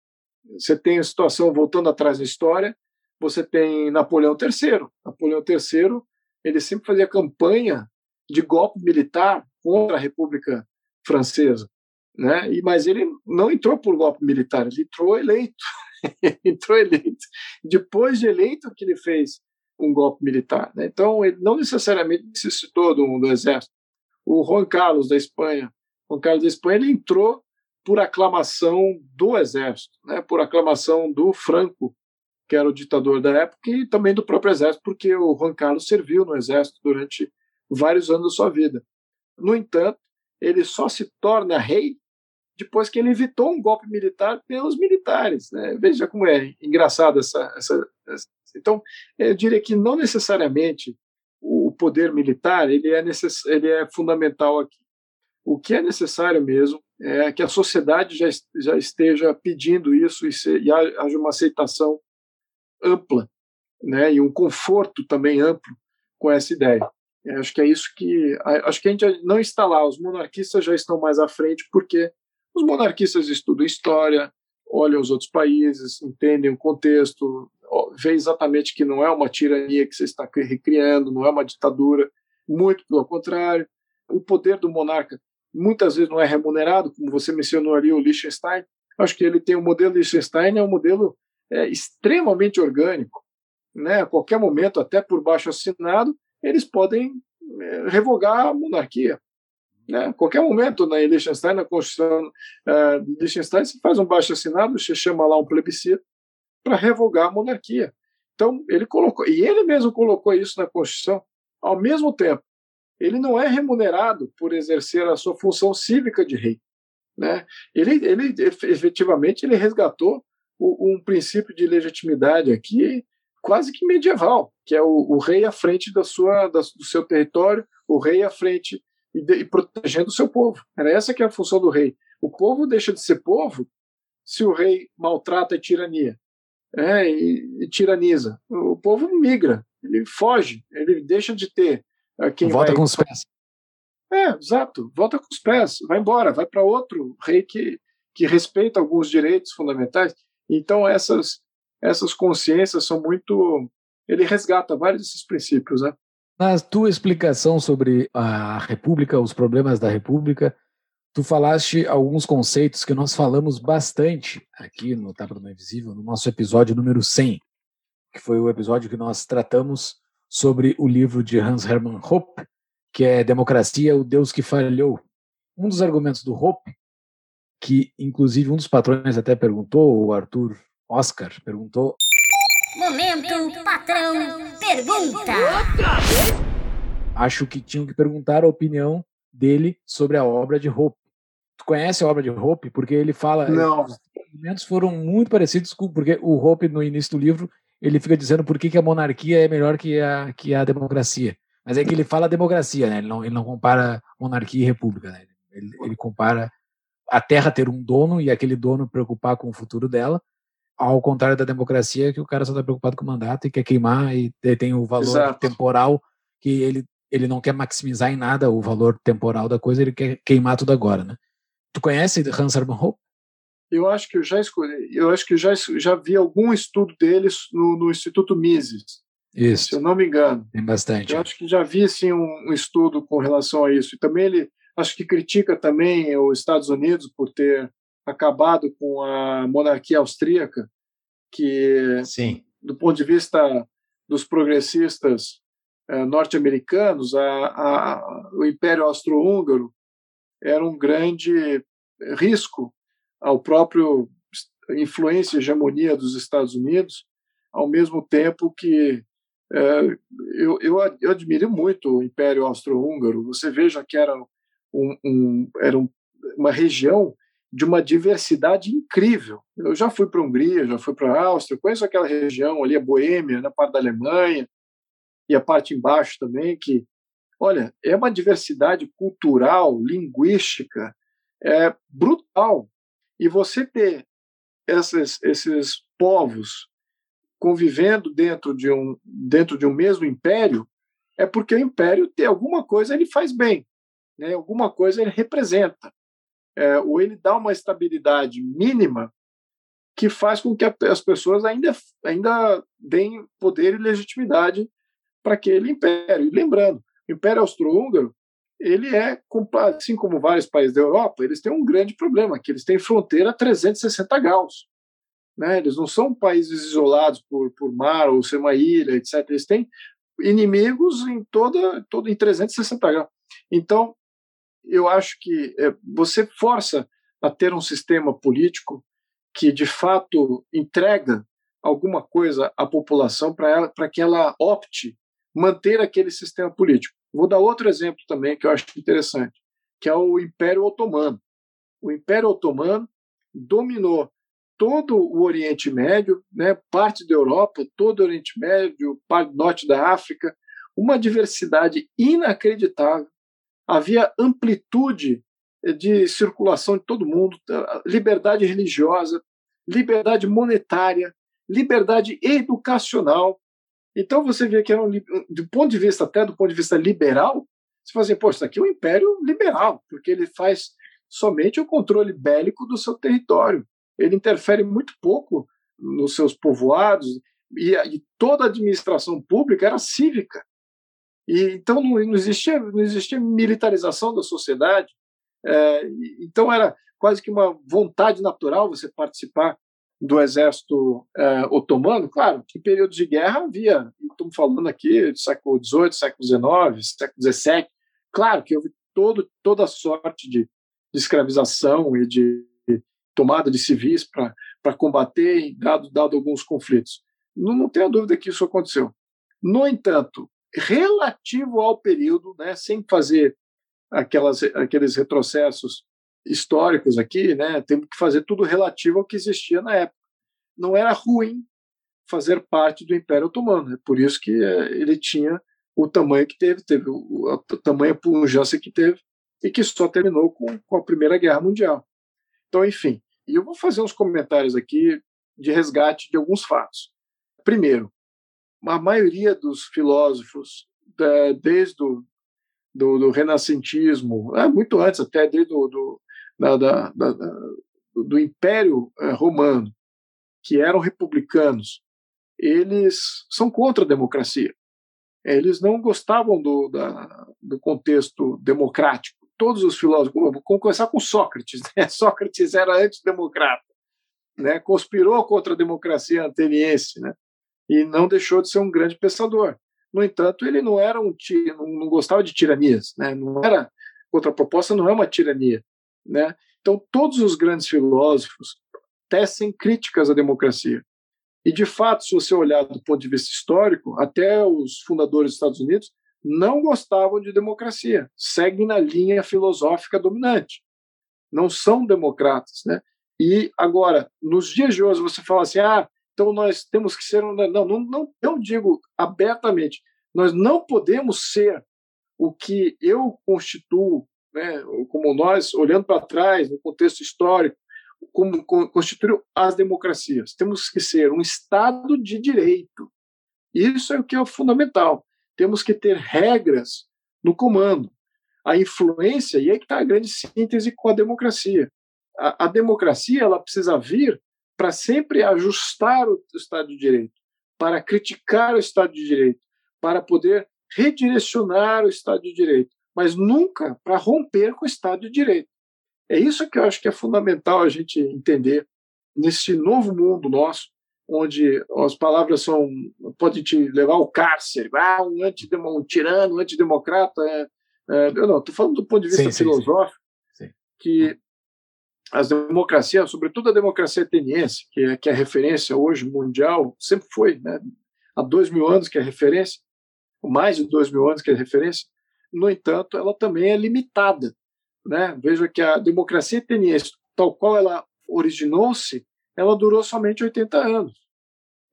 Você tem a situação, voltando atrás na história, você tem Napoleão III. Napoleão III, ele sempre fazia campanha de golpe militar contra a República Francesa, né? E mas ele não entrou por golpe militar, ele entrou eleito. entrou eleito. Depois de eleito que ele fez um golpe militar. Né? Então, ele não necessariamente necessitou do, do exército. O Juan Carlos da Espanha, Juan Carlos da Espanha, ele entrou por aclamação do exército, né? por aclamação do Franco, que era o ditador da época, e também do próprio exército, porque o Juan Carlos serviu no exército durante vários anos da sua vida. No entanto, ele só se torna rei depois que ele evitou um golpe militar pelos militares. Né? Veja como é engraçado essa, essa, essa, Então, eu diria que não necessariamente o poder militar ele é, necess, ele é fundamental aqui. O que é necessário mesmo é que a sociedade já, já esteja pedindo isso e, se, e haja uma aceitação ampla, né, e um conforto também amplo com essa ideia. Eu acho que é isso que acho que a gente não está lá. Os monarquistas já estão mais à frente porque os monarquistas estudam história, olham os outros países, entendem o contexto, vê exatamente que não é uma tirania que você está recriando, não é uma ditadura, muito pelo contrário. O poder do monarca muitas vezes não é remunerado, como você mencionou ali o Liechtenstein. Acho que ele tem o modelo Liechtenstein, é um modelo é, extremamente orgânico. Né? A qualquer momento, até por baixo assinado, eles podem é, revogar a monarquia. Né? Qualquer momento, na Liechtenstein, na Constituição uh, de Liechtenstein, se faz um baixo assinado, você chama lá um plebiscito para revogar a monarquia. Então, ele colocou, e ele mesmo colocou isso na Constituição, ao mesmo tempo ele não é remunerado por exercer a sua função cívica de rei. Né? Ele, ele efetivamente ele resgatou o, um princípio de legitimidade aqui quase que medieval, que é o, o rei à frente da sua, da, do seu território, o rei à frente e, de, e, protegendo o seu povo. Era essa que é a função do rei. O povo deixa de ser povo se o rei maltrata e tirania, é, e, e tiraniza. O povo migra, ele foge, ele deixa de ter quem Volta vai... com os pés. É, exato. Volta com os pés. Vai embora, vai para outro rei que, que respeita alguns direitos fundamentais. Então, essas, essas consciências são muito. Ele resgata vários desses princípios, né? Na tua explicação sobre a República, os problemas da República, tu falaste alguns conceitos que nós falamos bastante aqui no Tapa do Invisível, no nosso episódio número 100, que foi o episódio que nós tratamos sobre o livro de Hans Hermann Hoppe, que é Democracia, o Deus que Falhou. Um dos argumentos do Hoppe, que inclusive um dos patrões até perguntou, o Arthur Oscar perguntou. Momento patrão pergunta. Acho que tinham que perguntar a opinião dele sobre a obra de Hoppe. Tu conhece a obra de Hoppe? Porque ele fala. Não. Os argumentos foram muito parecidos com. Porque o Hoppe, no início do livro, ele fica dizendo por que, que a monarquia é melhor que a, que a democracia. Mas é que ele fala democracia, né? Ele não, ele não compara monarquia e república, né? Ele, ele compara a terra ter um dono e aquele dono preocupar com o futuro dela, ao contrário da democracia, que o cara só está preocupado com o mandato e quer queimar e tem o valor Exato. temporal que ele, ele não quer maximizar em nada o valor temporal da coisa, ele quer queimar tudo agora, né? Tu conhece Hans Hermann Hoppe? eu acho que eu já escolhi, eu acho que já já vi algum estudo deles no, no Instituto Mises. Isso. Se eu não me engano. Tem bastante. Eu acho que já vi assim um, um, estudo com relação a isso. E também ele acho que critica também os Estados Unidos por ter acabado com a monarquia austríaca, que Sim. do ponto de vista dos progressistas eh, norte-americanos, o Império Austro-Húngaro era um grande risco ao próprio influência e hegemonia dos Estados Unidos, ao mesmo tempo que é, eu, eu, eu, admiro muito o Império Austro-Húngaro. Você veja que era, um, um, era um, uma região de uma diversidade incrível. Eu já fui para a Hungria, já fui para a Áustria, conheço aquela região ali, a Boêmia, na parte da Alemanha, e a parte embaixo também, que, olha, é uma diversidade cultural, linguística, é brutal. E você ter esses, esses povos convivendo dentro de, um, dentro de um mesmo império, é porque o império tem alguma coisa ele faz bem, né? alguma coisa ele representa, é, ou ele dá uma estabilidade mínima que faz com que as pessoas ainda, ainda deem poder e legitimidade para aquele império. E lembrando, o Império Austro-Húngaro ele é, assim como vários países da Europa, eles têm um grande problema, que eles têm fronteira a 360 graus. Né? Eles não são países isolados por, por mar ou ser uma ilha, etc. Eles têm inimigos em toda, toda em 360 graus. Então, eu acho que é, você força a ter um sistema político que, de fato, entrega alguma coisa à população para que ela opte manter aquele sistema político. Vou dar outro exemplo também que eu acho interessante, que é o Império Otomano. O Império Otomano dominou todo o Oriente Médio, né, parte da Europa, todo o Oriente Médio, parte do norte da África. uma diversidade inacreditável, havia amplitude de circulação de todo mundo, liberdade religiosa, liberdade monetária, liberdade educacional. Então você vê que era um, do ponto de vista até do ponto de vista liberal, você fala assim, pô, isso aqui é um império liberal, porque ele faz somente o controle bélico do seu território. Ele interfere muito pouco nos seus povoados e, e toda a administração pública era cívica. E, então não, não, existia, não existia militarização da sociedade. É, então era quase que uma vontade natural você participar do exército é, otomano. Claro, em períodos de guerra havia, estamos falando aqui do século XVIII, século XIX, século XVII. Claro que houve todo, toda sorte de, de escravização e de tomada de civis para combater, dado, dado alguns conflitos. Não, não tenho dúvida que isso aconteceu. No entanto, relativo ao período, né, sem fazer aquelas, aqueles retrocessos históricos aqui, né, temos que fazer tudo relativo ao que existia na época. Não era ruim fazer parte do Império Otomano, é por isso que é, ele tinha o tamanho que teve, teve o, a tamanha pujança que teve, e que só terminou com, com a Primeira Guerra Mundial. Então, enfim, eu vou fazer uns comentários aqui de resgate de alguns fatos. Primeiro, a maioria dos filósofos, desde o do, do renascentismo, é, muito antes até desde do, do, da, da, da, do Império é, Romano, que eram republicanos, eles são contra a democracia. Eles não gostavam do, da, do contexto democrático. Todos os filósofos, vamos começar com Sócrates. Né? Sócrates era antidemocrata, né? conspirou contra a democracia ateniense, né? E não deixou de ser um grande pensador. No entanto, ele não era um não, gostava de tiranias, né? Não era outra proposta, não é uma tirania, né? Então, todos os grandes filósofos tecem críticas à democracia. E, de fato, se você olhar do ponto de vista histórico, até os fundadores dos Estados Unidos não gostavam de democracia, seguem na linha filosófica dominante. Não são democratas, né? E agora, nos dias de hoje, você fala assim: ah, então nós temos que ser. Não, não, não, eu digo abertamente, nós não podemos ser o que eu constituo, né, como nós, olhando para trás, no contexto histórico, como constitui as democracias. Temos que ser um Estado de direito. Isso é o que é fundamental. Temos que ter regras no comando. A influência, e aí que está a grande síntese com a democracia. A, a democracia ela precisa vir para sempre ajustar o Estado de Direito, para criticar o Estado de Direito, para poder redirecionar o Estado de Direito, mas nunca para romper com o Estado de Direito. É isso que eu acho que é fundamental a gente entender nesse novo mundo nosso, onde as palavras são podem te levar ao cárcere, ah, um, antidemo, um tirano, um antidemocrata. É, é, eu não, estou falando do ponto de vista sim, filosófico, sim, sim. que as democracias, sobretudo a democracia ateniense, que é, que é a referência hoje mundial, sempre foi, né? há dois mil anos que é referência, mais de dois mil anos que é referência, no entanto, ela também é limitada. Né? Veja que a democracia ateniense, tal qual ela originou-se, ela durou somente 80 anos.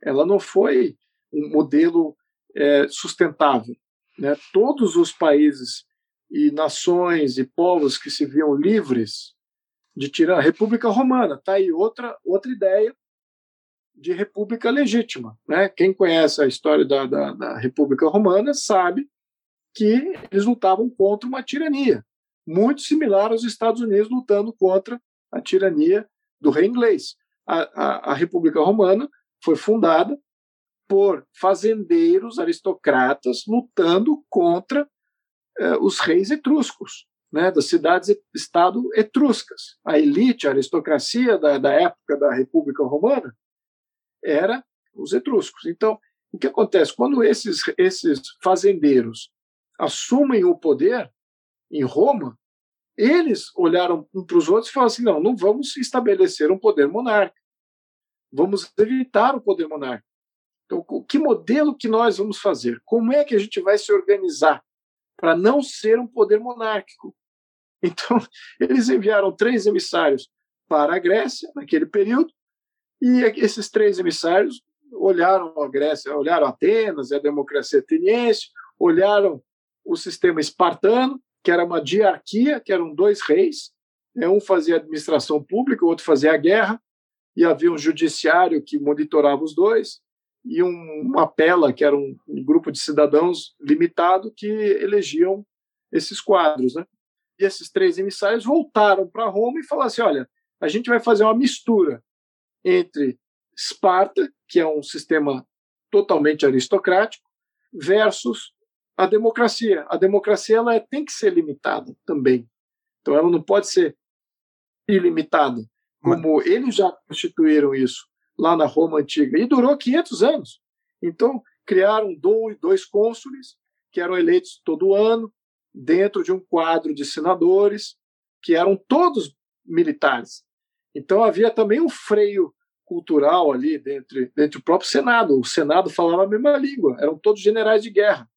Ela não foi um modelo é, sustentável. Né? Todos os países e nações e povos que se viam livres de tirar a República Romana. Está aí outra, outra ideia de república legítima. Né? Quem conhece a história da, da, da, República Romana sabe que eles lutavam contra uma tirania, muito similar aos Estados Unidos lutando contra a tirania do rei inglês. A, a, a República Romana foi fundada por fazendeiros aristocratas lutando contra eh, os reis etruscos né, das cidades-estado etruscas. A elite, a aristocracia da, da época da República Romana era os etruscos. Então, o que acontece? Quando esses, esses fazendeiros assumem o poder em Roma, eles olharam um para os outros e falaram assim: não, não vamos estabelecer um poder monárquico, vamos evitar o poder monárquico. Então, que modelo que nós vamos fazer? Como é que a gente vai se organizar para não ser um poder monárquico. Então, eles enviaram três emissários para a Grécia naquele período, e esses três emissários olharam a Grécia, olharam Atenas e a democracia ateniense, olharam o sistema espartano, que era uma diarquia, que eram dois reis, né? um fazia administração pública, o outro fazia a guerra, e havia um judiciário que monitorava os dois, e um, uma pela, que era um, um grupo de cidadãos limitado que elegiam esses quadros. Né? E esses três emissários voltaram para Roma e falaram assim: olha, a gente vai fazer uma mistura entre Esparta, que é um sistema totalmente aristocrático, versus a democracia. A democracia ela é, tem que ser limitada também. Então ela não pode ser ilimitada, como eles já constituíram isso lá na Roma antiga. E durou 500 anos. Então criaram dois, dois cônsules que eram eleitos todo ano dentro de um quadro de senadores que eram todos militares. Então havia também um freio cultural ali dentro, dentro do próprio Senado. O Senado falava a mesma língua, eram todos generais de guerra,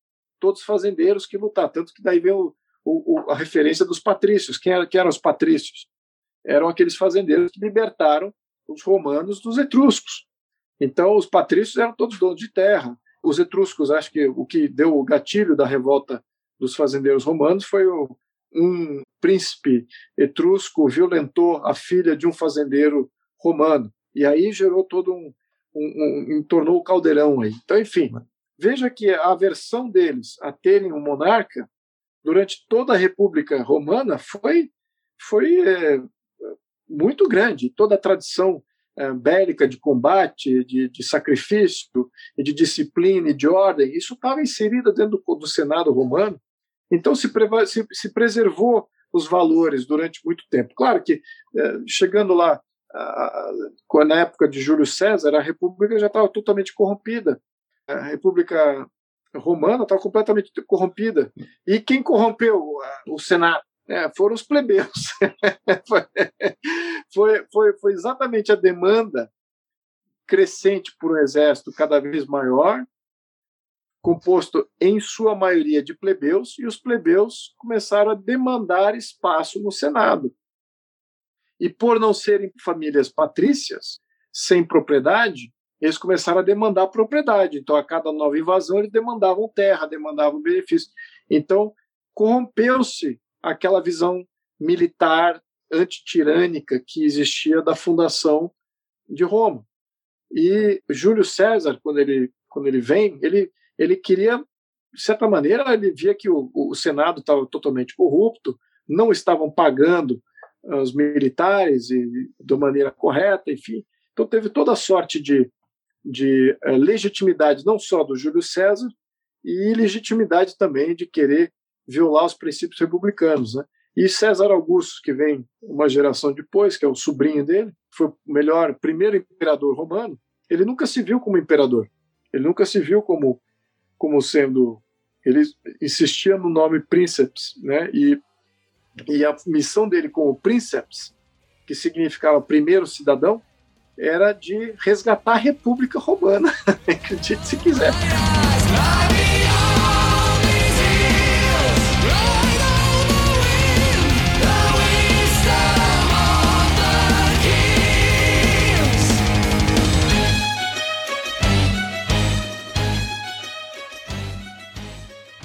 todos fazendeiros que lutavam. Tanto que daí vem o, o, a referência dos patrícios. Quem, era, quem eram os patrícios? Eram aqueles fazendeiros que libertaram os romanos dos etruscos. Então, os patrícios eram todos donos de terra. Os etruscos, acho que o que deu o gatilho da revolta dos fazendeiros romanos foi o, um príncipe etrusco violentou a filha de um fazendeiro romano. E aí gerou todo um. um, um o caldeirão aí. Então, enfim, veja que a aversão deles a terem um monarca durante toda a República Romana foi, foi é, muito grande. Toda a tradição é, bélica de combate, de, de sacrifício, de disciplina e de ordem, isso estava inserido dentro do, do Senado romano. Então se, se, se, preservou os valores durante muito tempo. Claro que é, chegando lá na época de Júlio César, a República já estava totalmente corrompida. A República Romana estava completamente corrompida. E quem corrompeu o Senado? É, foram os plebeus. foi, foi, foi exatamente a demanda crescente por um exército cada vez maior composto em sua maioria de plebeus, e os plebeus começaram a demandar espaço no Senado. E por não serem famílias patrícias, sem propriedade, eles começaram a demandar propriedade. Então, a cada nova invasão, eles demandavam terra, demandavam benefício. Então, corrompeu-se aquela visão militar antitirânica que existia da fundação de Roma. E Júlio César, quando ele, quando ele vem, ele ele queria, de certa maneira, ele via que o, o Senado estava totalmente corrupto, não estavam pagando ah, os militares e, de maneira correta, enfim. Então teve toda a sorte de, de uh, legitimidade, não só do Júlio César, e legitimidade também de querer violar os princípios republicanos. Né? E César Augusto, que vem uma geração depois, que é o sobrinho dele, foi o melhor, primeiro imperador romano, ele nunca se viu como imperador. Ele nunca se viu como como sendo ele insistia no nome Princeps, né? E e a missão dele como Princeps, que significava primeiro cidadão, era de resgatar a República Romana. Acredite se quiser.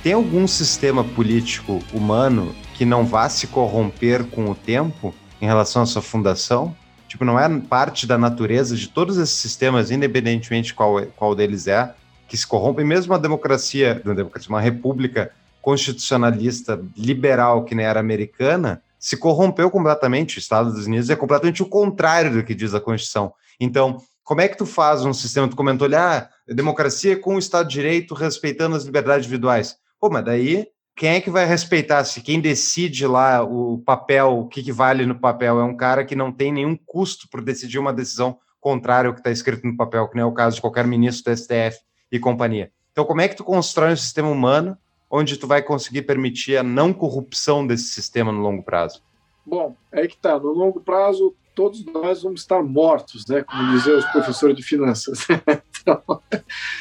Tem algum sistema político humano que não vá se corromper com o tempo em relação à sua fundação? Tipo, não é parte da natureza de todos esses sistemas, independentemente qual, qual deles é, que se corrompem, mesmo a democracia, uma democracia, uma república constitucionalista liberal que nem era americana, se corrompeu completamente. Os Estados Unidos é completamente o contrário do que diz a Constituição. Então, como é que tu faz um sistema? Tu comentou ali, ah, democracia com o Estado de Direito respeitando as liberdades individuais. Pô, mas daí quem é que vai respeitar? Se quem decide lá o papel, o que, que vale no papel, é um cara que não tem nenhum custo por decidir uma decisão contrária ao que está escrito no papel, que nem é o caso de qualquer ministro do STF e companhia. Então, como é que tu constrói um sistema humano onde tu vai conseguir permitir a não corrupção desse sistema no longo prazo? Bom, é que tá. No longo prazo, todos nós vamos estar mortos, né? Como diziam os professores de finanças. então,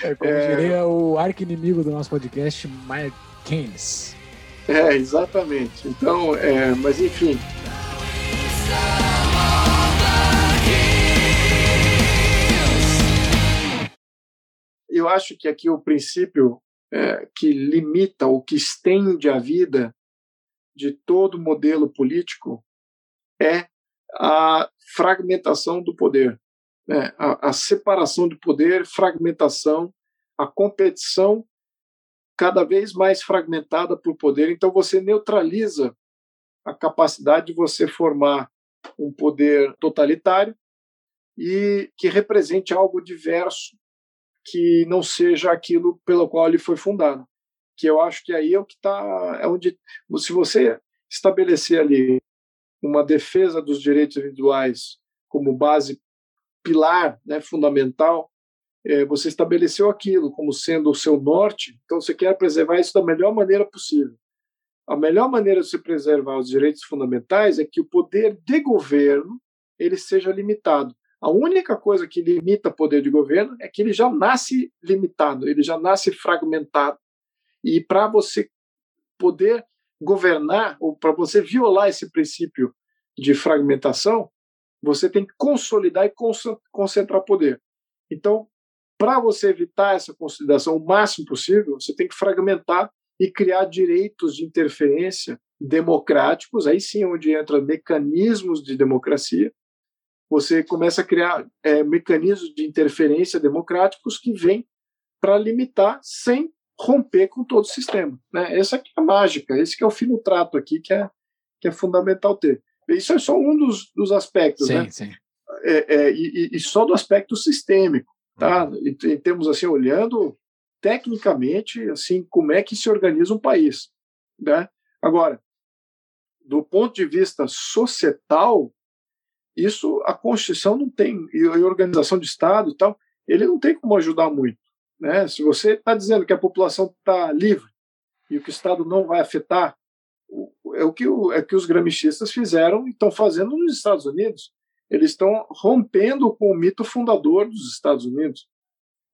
é, como é... diria o arqui-inimigo do nosso podcast, Mike Keynes. É, exatamente. Então, é, mas enfim. Eu acho que aqui o princípio é, que limita ou que estende a vida de todo modelo político é a fragmentação do poder, né? a, a separação do poder, fragmentação, a competição cada vez mais fragmentada por poder. Então você neutraliza a capacidade de você formar um poder totalitário e que represente algo diverso que não seja aquilo pelo qual ele foi fundado. Que eu acho que aí é o que está, é onde, se você estabelecer ali uma defesa dos direitos individuais como base pilar, né, fundamental, é, você estabeleceu aquilo como sendo o seu norte, então você quer preservar isso da melhor maneira possível. A melhor maneira de se preservar os direitos fundamentais é que o poder de governo ele seja limitado. A única coisa que limita o poder de governo é que ele já nasce limitado, ele já nasce fragmentado. E para você poder governar, ou para você violar esse princípio de fragmentação, você tem que consolidar e concentrar poder. Então, para você evitar essa consolidação o máximo possível, você tem que fragmentar e criar direitos de interferência democráticos, aí sim é onde entra mecanismos de democracia, você começa a criar é, mecanismos de interferência democráticos que vêm para limitar sem romper com todo o sistema. Né? Essa aqui é a mágica, esse que é o fino trato aqui que é, que é fundamental ter. Isso é só um dos, dos aspectos, sim, né? Sim. É, é, e, e, só do aspecto sistêmico, tá? E, e temos assim olhando tecnicamente assim como é que se organiza um país, né? Agora, do ponto de vista societal, isso a Constituição não tem, e a organização de Estado e tal, ele não tem como ajudar muito. Né? Se você está dizendo que a população está livre e o que o Estado não vai afetar, é o que, é que os gramichistas fizeram e estão fazendo nos Estados Unidos. Eles estão rompendo com o mito fundador dos Estados Unidos.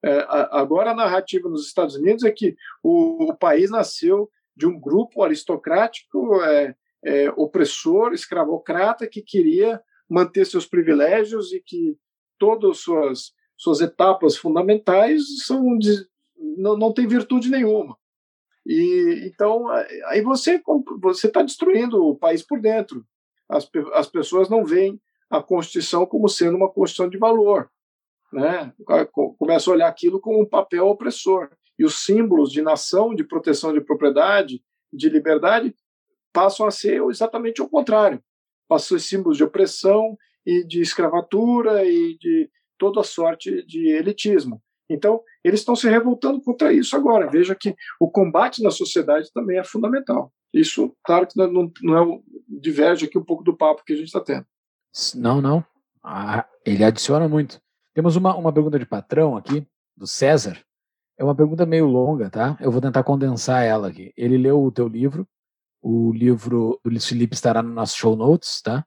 É, agora a narrativa nos Estados Unidos é que o, o país nasceu de um grupo aristocrático, é, é, opressor, escravocrata, que queria manter seus privilégios e que todas suas suas etapas fundamentais são de, não, não tem virtude nenhuma. E então aí você você está destruindo o país por dentro. As, as pessoas não veem a Constituição como sendo uma Constituição de valor, né? Começa a olhar aquilo como um papel opressor e os símbolos de nação, de proteção de propriedade, de liberdade passam a ser exatamente o contrário passou símbolos de opressão e de escravatura e de toda sorte de elitismo. Então, eles estão se revoltando contra isso agora. Veja que o combate na sociedade também é fundamental. Isso, claro que não, não é, diverge aqui um pouco do papo que a gente está tendo. Não, não. Ah, ele adiciona muito. Temos uma, uma pergunta de patrão aqui, do César. É uma pergunta meio longa, tá? Eu vou tentar condensar ela aqui. Ele leu o teu livro, o livro do Luiz Felipe estará no nosso show notes, tá?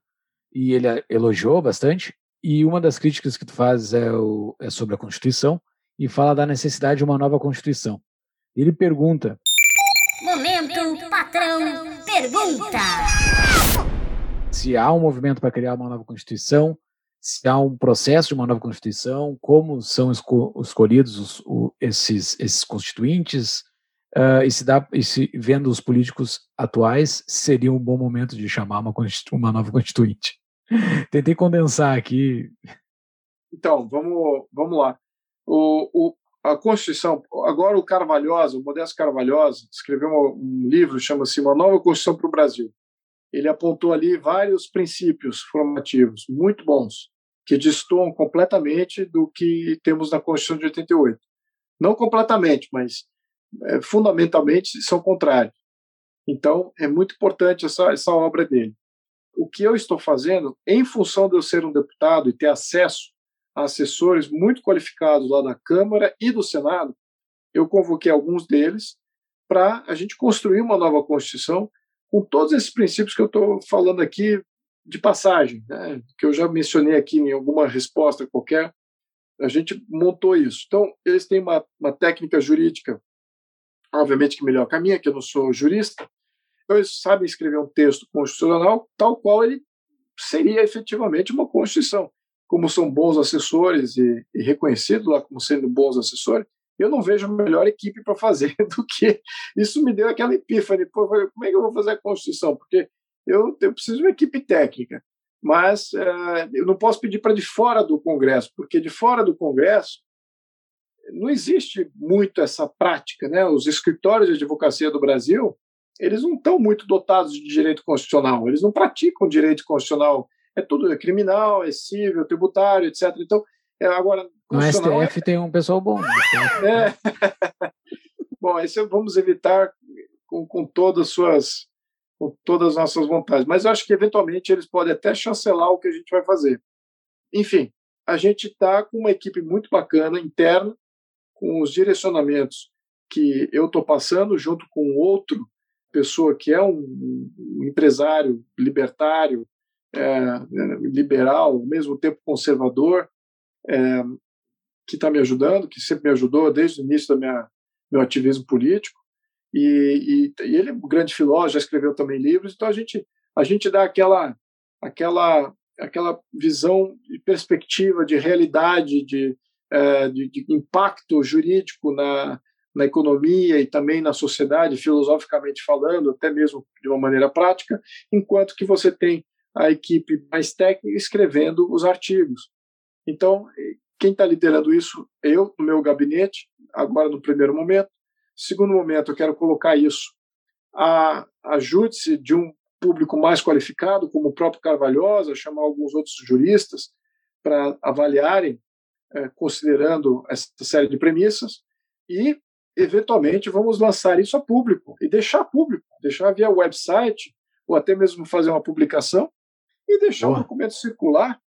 E ele elogiou bastante. E uma das críticas que tu faz é, o, é sobre a Constituição e fala da necessidade de uma nova Constituição. Ele pergunta: Momento patrão pergunta. Se há um movimento para criar uma nova Constituição, se há um processo de uma nova Constituição, como são esco escolhidos os, o, esses, esses constituintes, Uh, e, se dá, e se vendo os políticos atuais, seria um bom momento de chamar uma, uma nova constituinte. Tentei condensar aqui. Então, vamos, vamos lá. O, o, a Constituição, agora o Carvalhosa, o Modesto Carvalhosa, escreveu um, um livro, chama-se Uma Nova Constituição para o Brasil. Ele apontou ali vários princípios formativos muito bons, que destoam completamente do que temos na Constituição de 88. Não completamente, mas é, fundamentalmente são contrários. Então, é muito importante essa, essa obra dele. O que eu estou fazendo, em função de eu ser um deputado e ter acesso assessores muito qualificados lá da Câmara e do Senado, eu convoquei alguns deles para a gente construir uma nova Constituição com todos esses princípios que eu estou falando aqui de passagem, né, que eu já mencionei aqui em alguma resposta qualquer. A gente montou isso. Então, eles têm uma, uma técnica jurídica obviamente que melhor que a minha, que eu não sou jurista, então eles sabem escrever um texto constitucional tal qual ele seria efetivamente uma Constituição. Como são bons assessores e, e reconhecidos lá como sendo bons assessores, eu não vejo melhor equipe para fazer do que isso me deu aquela epífane. Pô, como é que eu vou fazer a Constituição? Porque eu, eu preciso de uma equipe técnica, mas uh, eu não posso pedir para de fora do Congresso, porque de fora do Congresso não existe muito essa prática, né? Os escritórios de advocacia do Brasil, eles não estão muito dotados de direito constitucional, eles não praticam direito constitucional. É tudo é criminal, é civil, tributário, etc. Então, é, agora no STF é... tem um pessoal bom. Né? É. bom, esse vamos evitar com, com todas suas com todas as nossas vontades, mas eu acho que eventualmente eles podem até chancelar o que a gente vai fazer. Enfim, a gente está com uma equipe muito bacana interna com os direcionamentos que eu estou passando, junto com outro pessoa que é um empresário libertário, é, liberal, ao mesmo tempo conservador, é, que está me ajudando, que sempre me ajudou desde o início do meu ativismo político. E, e, e, ele é um grande filósofo, já escreveu também livros, então a gente, a gente dá aquela, aquela, aquela visão de perspectiva, de realidade, de, é, de, de, impacto jurídico na, na economia e também na sociedade, filosoficamente falando, até mesmo de uma maneira prática, enquanto que você tem a equipe mais técnica escrevendo os artigos. Então, quem está liderando isso eu, no meu gabinete, agora no primeiro momento. Segundo momento, eu quero colocar isso a ajude-se de um público mais qualificado, como o próprio Carvalhosa, chamar alguns outros juristas para avaliarem é, considerando essa série de premissas e, eventualmente, vamos lançar isso a público e deixar público, deixar via website ou até mesmo fazer uma publicação e deixar Boa. o documento circular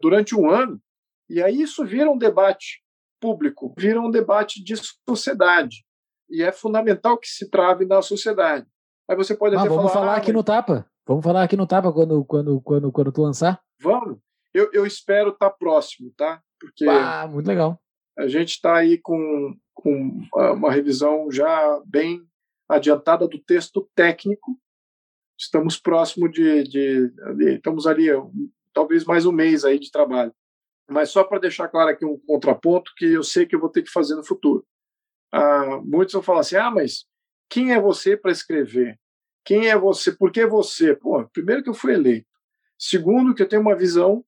durante um ano. E aí isso vira um debate público, vira um debate de sociedade. E é fundamental que se trave na sociedade. Aí você pode ah, até vamos falar, falar ah, aqui no Tapa. Vamos falar aqui no Tapa quando, quando, quando, quando tu lançar? Vamos. Eu, eu espero estar tá próximo, tá? Porque ah, muito legal. A gente está aí com, com uma revisão já bem adiantada do texto técnico. Estamos próximo de, de, de estamos ali talvez mais um mês aí de trabalho. Mas só para deixar claro aqui um contraponto que eu sei que eu vou ter que fazer no futuro. Ah, muitos vão falar assim: ah, mas quem é você para escrever? Quem é você? Por que você? Pô, primeiro que eu fui eleito. Segundo, que eu tenho uma visão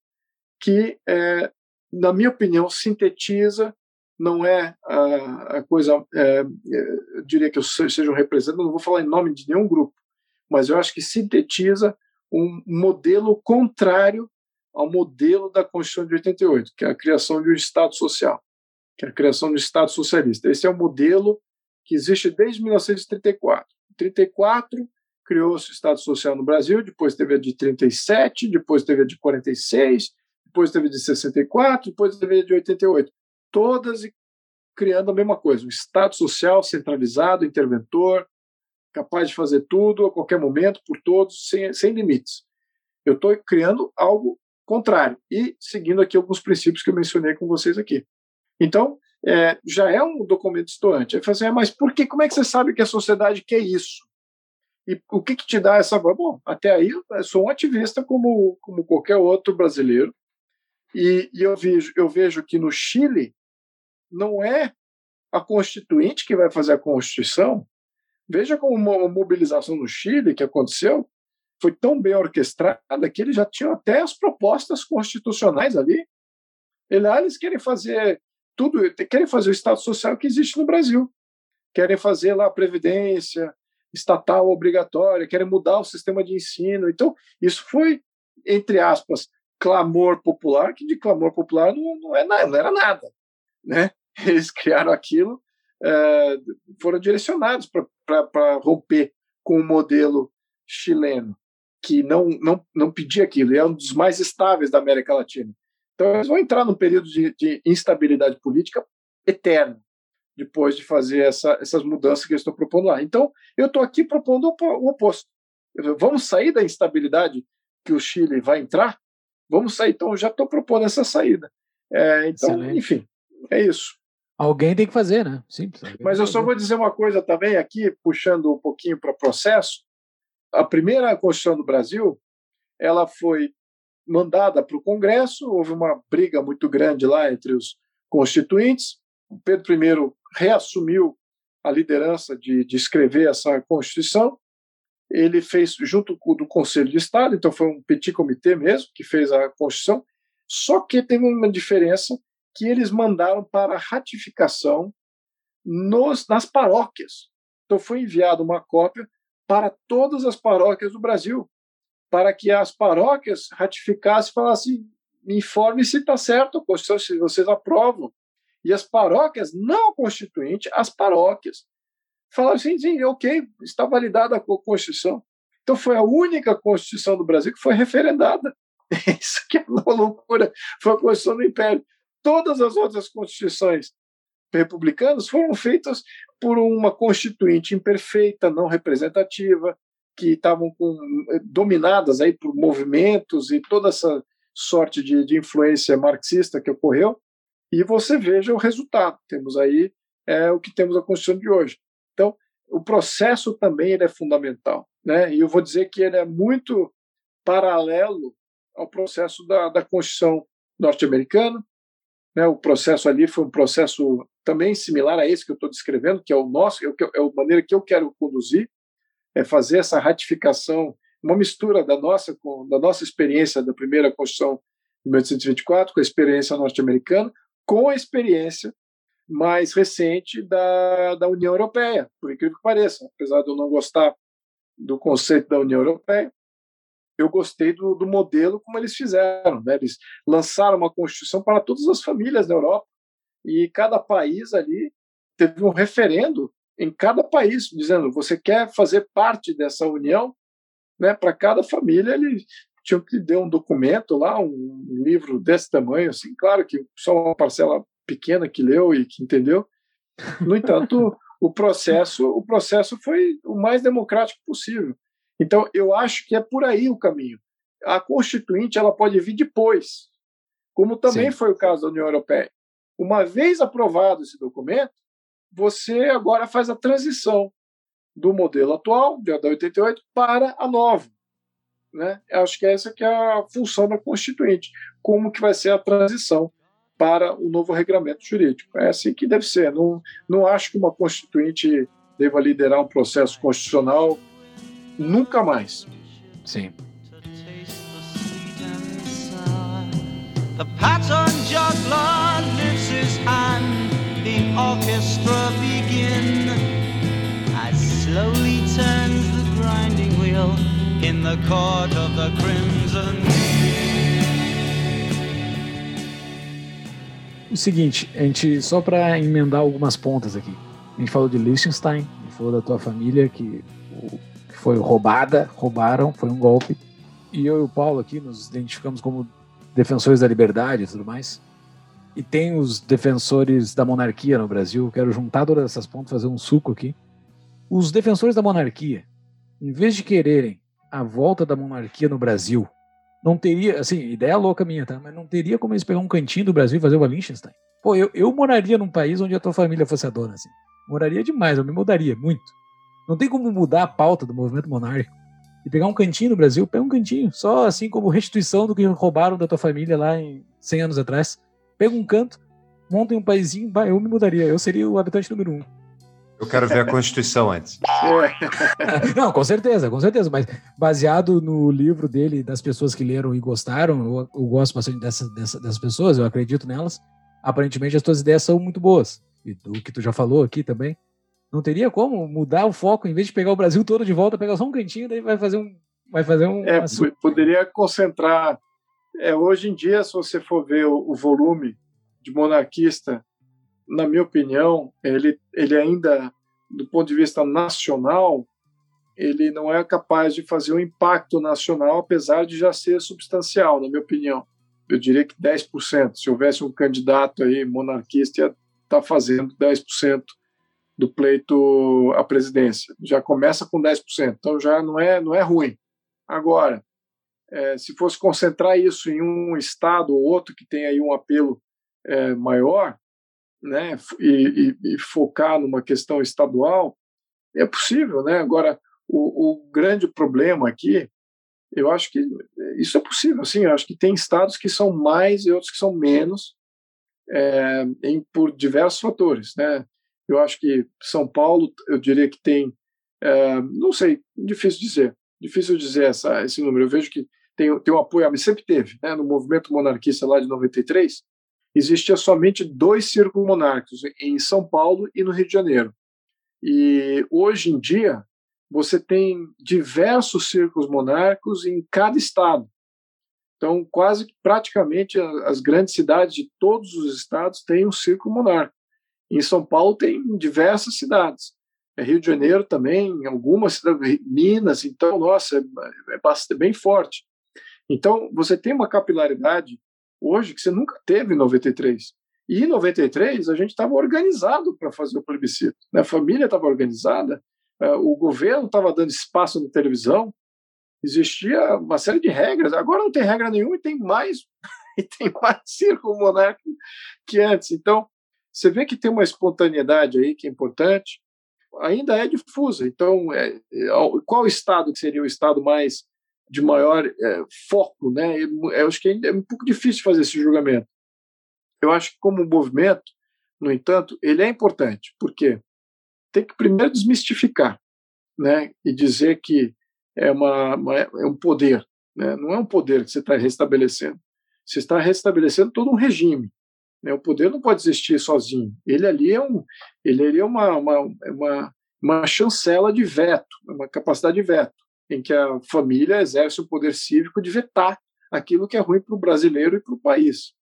que é, na minha opinião, sintetiza, não é a, a coisa, é, eu diria que eu seja um representante, não vou falar em nome de nenhum grupo, mas eu acho que sintetiza um modelo contrário ao modelo da Constituição de 88, que é a criação de um Estado social, que é a criação um Estado socialista. Esse é o modelo que existe desde 1934. Em 34 criou-se o Estado Social no Brasil, depois teve a de 37, depois teve a de 46, depois teve de 64, depois teve de 88. Todas criando a mesma coisa, um Estado social centralizado, interventor, capaz de fazer tudo a qualquer momento, por todos, sem, sem limites. Eu estou criando algo contrário e seguindo aqui alguns princípios que eu mencionei com vocês aqui. Então, é, já é um documento estoante. Aí assim, ah, mas por que? Como é que você sabe que a sociedade quer isso? E o que, que te dá essa. Bom, até aí eu sou um ativista como, como qualquer outro brasileiro. E, e eu, vejo, eu vejo que no Chile não é a Constituinte que vai fazer a Constituição. Veja como uma mobilização no Chile que aconteceu foi tão bem orquestrada que eles já tinham até as propostas constitucionais ali. Eles querem fazer tudo, querem fazer o Estado Social que existe no Brasil. Querem fazer lá a Previdência estatal obrigatória, querem mudar o sistema de ensino. Então, isso foi, entre aspas, clamor popular, que de clamor popular não, não, é, não era nada. Né? Eles criaram aquilo, foram direcionados para romper com o modelo chileno, que não, não, não pedia aquilo, e é um dos mais estáveis da América Latina. Então, eles vão entrar num período de, de instabilidade política eterno, depois de fazer essa, essas mudanças que eu estou propondo lá. Então, eu estou aqui propondo o oposto. Vamos sair da instabilidade que o Chile vai entrar vamos sair. Então, eu já estou propondo essa saída. É, então, Excelente. enfim, é isso. Alguém tem que fazer, né? Simples. Mas eu só vou dizer uma coisa também aqui, puxando um pouquinho para o processo. A primeira Constituição do Brasil, ela foi mandada para o Congresso, houve uma briga muito grande lá entre os constituintes, o Pedro I reassumiu a liderança de, de escrever essa Constituição. Ele fez junto com o do Conselho de Estado, então foi um petit comitê mesmo que fez a Constituição. Só que teve uma diferença que eles mandaram para ratificação nos, nas paróquias. Então foi enviada uma cópia para todas as paróquias do Brasil, para que as paróquias ratificassem e falassem: me informe se está certo a Constituição, se vocês aprovam. E as paróquias não constituinte, as paróquias, falaram assim: sim, ok, está validada a Constituição. Então foi a única Constituição do Brasil que foi referendada. Isso que é uma loucura. Foi a Constituição do Império. Todas as outras constituições republicanas foram feitas por uma constituinte imperfeita, não representativa, que estavam com, dominadas aí por movimentos e toda essa sorte de, de influência marxista que ocorreu. E você veja o resultado. Temos aí é, o que temos a Constituição de hoje. Então, o processo também ele é fundamental. Né? E eu vou dizer que ele é muito paralelo ao processo da, da Constituição norte-americana. Né? O processo ali foi um processo também similar a esse que eu estou descrevendo, que é o nosso, é, é a maneira que eu quero conduzir, é fazer essa ratificação, uma mistura da nossa, com, da nossa experiência da primeira Constituição de 1824 com a experiência norte-americana, com a experiência mais recente da, da União Europeia, por incrível que pareça. Apesar de eu não gostar do conceito da União Europeia, eu gostei do, do modelo como eles fizeram. Né? Eles lançaram uma Constituição para todas as famílias da Europa e cada país ali teve um referendo em cada país, dizendo você quer fazer parte dessa união, né? Para cada família ele tinha que dar um documento lá, um livro desse tamanho, assim, claro que só uma parcela pequena que leu e que entendeu. No entanto, o processo, o processo foi o mais democrático possível. Então, eu acho que é por aí o caminho. A Constituinte ela pode vir depois, como também Sim. foi o caso da União Europeia. Uma vez aprovado esse documento, você agora faz a transição do modelo atual, da 88, para a nova. Né? Acho que essa que é a função da Constituinte. Como que vai ser a transição para o novo regulamento jurídico. É assim que deve ser. Não, não acho que uma Constituinte deva liderar um processo constitucional nunca mais. Sim. The pattern juggler lifts his hand, the orchestra begin. As slowly turns the grinding wheel in the court of the crimson. O seguinte, a gente só para emendar algumas pontas aqui. A gente falou de Liechtenstein, a gente falou da tua família que, que foi roubada, roubaram, foi um golpe. E eu e o Paulo aqui nos identificamos como defensores da liberdade e tudo mais. E tem os defensores da monarquia no Brasil. Quero juntar todas essas pontas, fazer um suco aqui. Os defensores da monarquia, em vez de quererem a volta da monarquia no Brasil, não teria, assim, ideia louca minha, tá? Mas não teria como eles pegar um cantinho do Brasil e fazer uma Liechtenstein. Pô, eu, eu moraria num país onde a tua família fosse a dona, assim. Moraria demais, eu me mudaria muito. Não tem como mudar a pauta do movimento monárquico e pegar um cantinho no Brasil, pega um cantinho, só assim como restituição do que roubaram da tua família lá em 100 anos atrás. Pega um canto, monta um paísinho, vai, eu me mudaria, eu seria o habitante número um. Eu quero ver a Constituição antes. Não, com certeza, com certeza, mas baseado no livro dele, das pessoas que leram e gostaram, eu, eu gosto bastante dessas, dessas, dessas pessoas, eu acredito nelas. Aparentemente as tuas ideias são muito boas. E do que tu já falou aqui também. Não teria como mudar o foco, em vez de pegar o Brasil todo de volta, pegar só um cantinho, daí vai fazer um. Vai fazer um. É, poderia concentrar. É, hoje em dia, se você for ver o, o, volume de monarquista, na minha opinião, ele, ele ainda, do ponto de vista nacional, ele não é capaz de fazer um impacto nacional, apesar de já ser substancial, na minha opinião. Eu diria que 10%. Se houvesse um candidato aí monarquista, ia estar tá fazendo 10% do pleito à presidência. Já começa com 10%, então já não é, não é ruim. Agora, é, se fosse concentrar isso em um estado ou outro que tem aí um apelo é, maior, né, e, e, e, focar numa questão estadual, é possível, né? Agora, o, o, grande problema aqui, eu acho que isso é possível, sim. Eu acho que tem estados que são mais e outros que são menos é, em, por diversos fatores. Né? Eu acho que São Paulo, eu diria que tem, é, não sei, difícil dizer, difícil dizer essa, esse número. Eu vejo que tem, tem um apoio, sempre teve, né? no movimento monarquista lá de 93, existia somente dois círculos monárquicos, em São Paulo e no Rio de Janeiro. E hoje em dia, você tem diversos círculos monárquicos em cada estado. Então, quase praticamente as grandes cidades de todos os estados têm um círculo monárquico. Em São Paulo tem diversas cidades. É Rio de Janeiro também, algumas cidades, Minas, então, nossa, é, é bastante, bem forte. Então, você tem uma capilaridade hoje que você nunca teve em 93. E em 93 a gente estava organizado para fazer o plebiscito. Né? A família estava organizada, é, o governo estava dando espaço na televisão, existia uma série de regras. Agora não tem regra nenhuma e tem mais e tem mais círculo monárquico que antes. Então você vê que tem uma espontaneidade aí que é importante. Ainda é difusa. Então, é, é qual estado que seria o estado mais de maior é, foco, né? Eu acho que é um pouco difícil fazer esse julgamento. Eu acho que como movimento, no entanto, ele é importante. Por quê? Tem que primeiro desmistificar, né? E dizer que é, uma, uma é um poder, né? Não é um poder que você está restabelecendo. Você está restabelecendo todo um regime. Né? O poder não pode existir sozinho. Ele ali é um, ele ali é uma, uma, uma, uma chancela de veto, uma capacidade de veto em que a família exerce o poder cívico de vetar aquilo que é ruim para o brasileiro e para o país,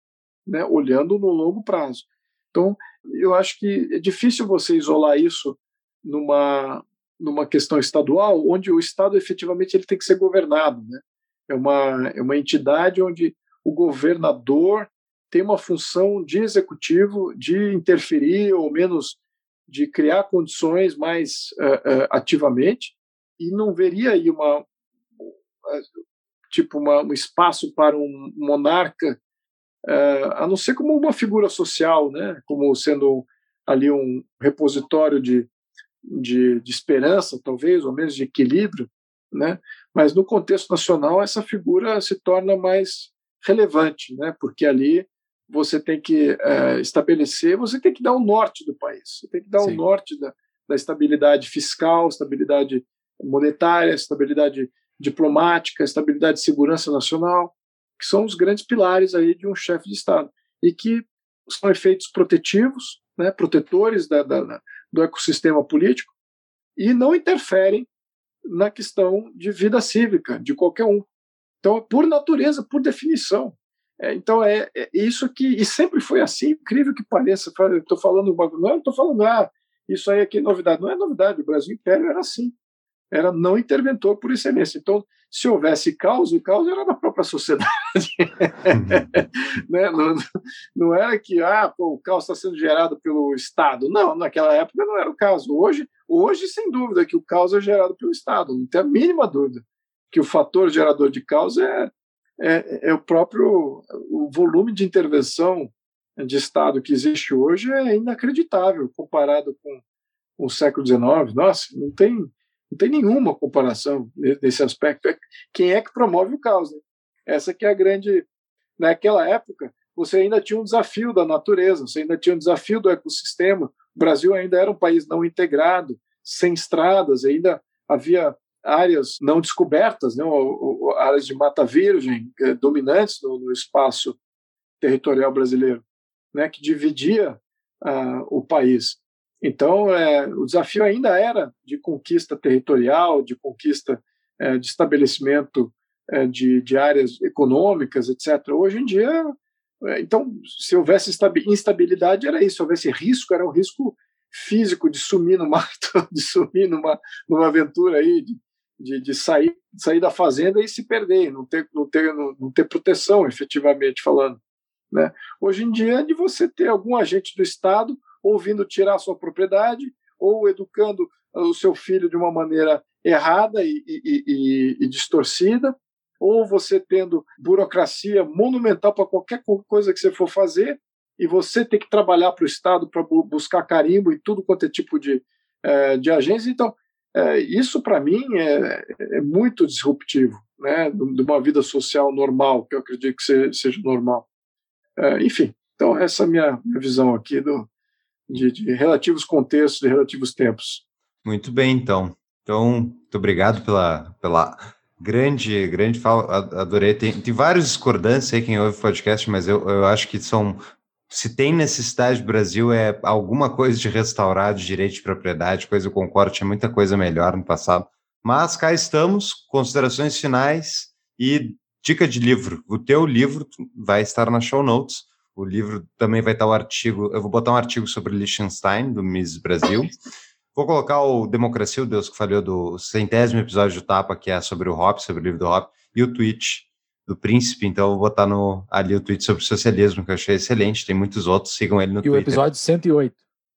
né, olhando no longo prazo. Então, eu acho que é difícil você isolar isso numa, numa questão estadual, onde o Estado efetivamente ele tem que ser governado. Né? É, uma, é uma entidade onde o governador tem uma função de executivo, de interferir, ou menos de criar condições mais uh, uh, ativamente, e não veria aí uma tipo uma, um espaço para um monarca uh, a não ser como uma figura social né como sendo ali um repositório de, de, de esperança talvez ou menos de equilíbrio né mas no contexto nacional essa figura se torna mais relevante né porque ali você tem que uh, estabelecer você tem que dar o norte do país você tem que dar o norte da, da estabilidade fiscal estabilidade monetária, estabilidade diplomática, estabilidade de segurança nacional, que são os grandes pilares aí de um chefe de Estado e que são efeitos protetivos, né, protetores da, da, do ecossistema político e não interferem na questão de vida cívica de qualquer um. Então, por natureza, por definição. É, então, é, é, isso que. E sempre foi assim, incrível que pareça. Estou falando. Não estou falando, ah, isso aí aqui é novidade. Não é novidade. O Brasil Império era assim era não interventor por excelência. Então, se houvesse caos, o caos era da própria sociedade. Né? não, não era que ah, pô, o caos está sendo gerado pelo Estado. Não, naquela época não era o caso. Hoje, hoje, sem dúvida, que o caos é gerado pelo Estado. Não tem a mínima dúvida que o fator gerador de caos é, é, é o próprio o volume de intervenção de Estado que existe hoje é inacreditável comparado com, o século XIX. Nossa, não tem não tem nenhuma comparação nesse aspecto. É quem é que promove o caos? Né? Essa que é a grande. Naquela época, você ainda tinha um desafio da natureza, você ainda tinha um desafio do ecossistema. O Brasil ainda era um país não integrado, sem estradas, ainda havia áreas não descobertas, né, áreas de mata virgem eh, dominantes no, no, espaço territorial brasileiro, né, que dividia uh, o país. Então, é, o desafio ainda era de conquista territorial, de conquista é, de estabelecimento é, de, de, áreas econômicas, etc. Hoje em dia, é, então, se houvesse instabilidade, era isso. Se houvesse risco, era um risco físico de sumir no mato, de sumir numa, numa aventura aí, de, de, de, sair, sair da fazenda e se perder, não ter, não ter, não, ter proteção, efetivamente falando. Né? Hoje em dia, é de você ter algum agente do Estado ou vindo tirar sua propriedade, ou educando o seu filho de uma maneira errada e, e, e, e distorcida, ou você tendo burocracia monumental para qualquer coisa que você for fazer, e você ter que trabalhar para o Estado para buscar carimbo e tudo quanto é tipo de, é, de agência. Então, é, isso para mim é, é, muito disruptivo né, de uma vida social normal, que eu acredito que seja normal. É, enfim, Então, essa é a minha, visão aqui do, de, de relativos contextos, de relativos tempos. Muito bem, então. Então, muito obrigado pela, pela grande, grande fala. Adorei. Tem, tem vários discordâncias aí, quem ouve o podcast, mas eu, eu acho que são. Se tem necessidade do Brasil, é alguma coisa de restaurar de direito de propriedade, coisa eu concordo, tinha muita coisa melhor no passado. Mas cá estamos, considerações finais e dica de livro. O teu livro vai estar na show notes. O livro também vai estar o artigo. Eu vou botar um artigo sobre Liechtenstein, do Miss Brasil. Vou colocar o Democracia, o Deus que falhou do centésimo episódio do Tapa, que é sobre o Hop, sobre o livro do Hop, e o tweet do Príncipe. Então, eu vou botar no, ali o tweet sobre socialismo, que eu achei excelente. Tem muitos outros, sigam ele no e Twitter. E o episódio 108,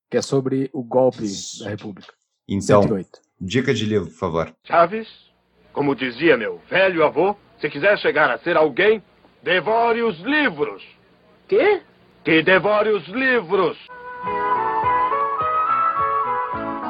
que é sobre o golpe da República. Então, 108. dica de livro, por favor. Chaves, como dizia meu velho avô, se quiser chegar a ser alguém, devore os livros. Quê? Que devore os livros.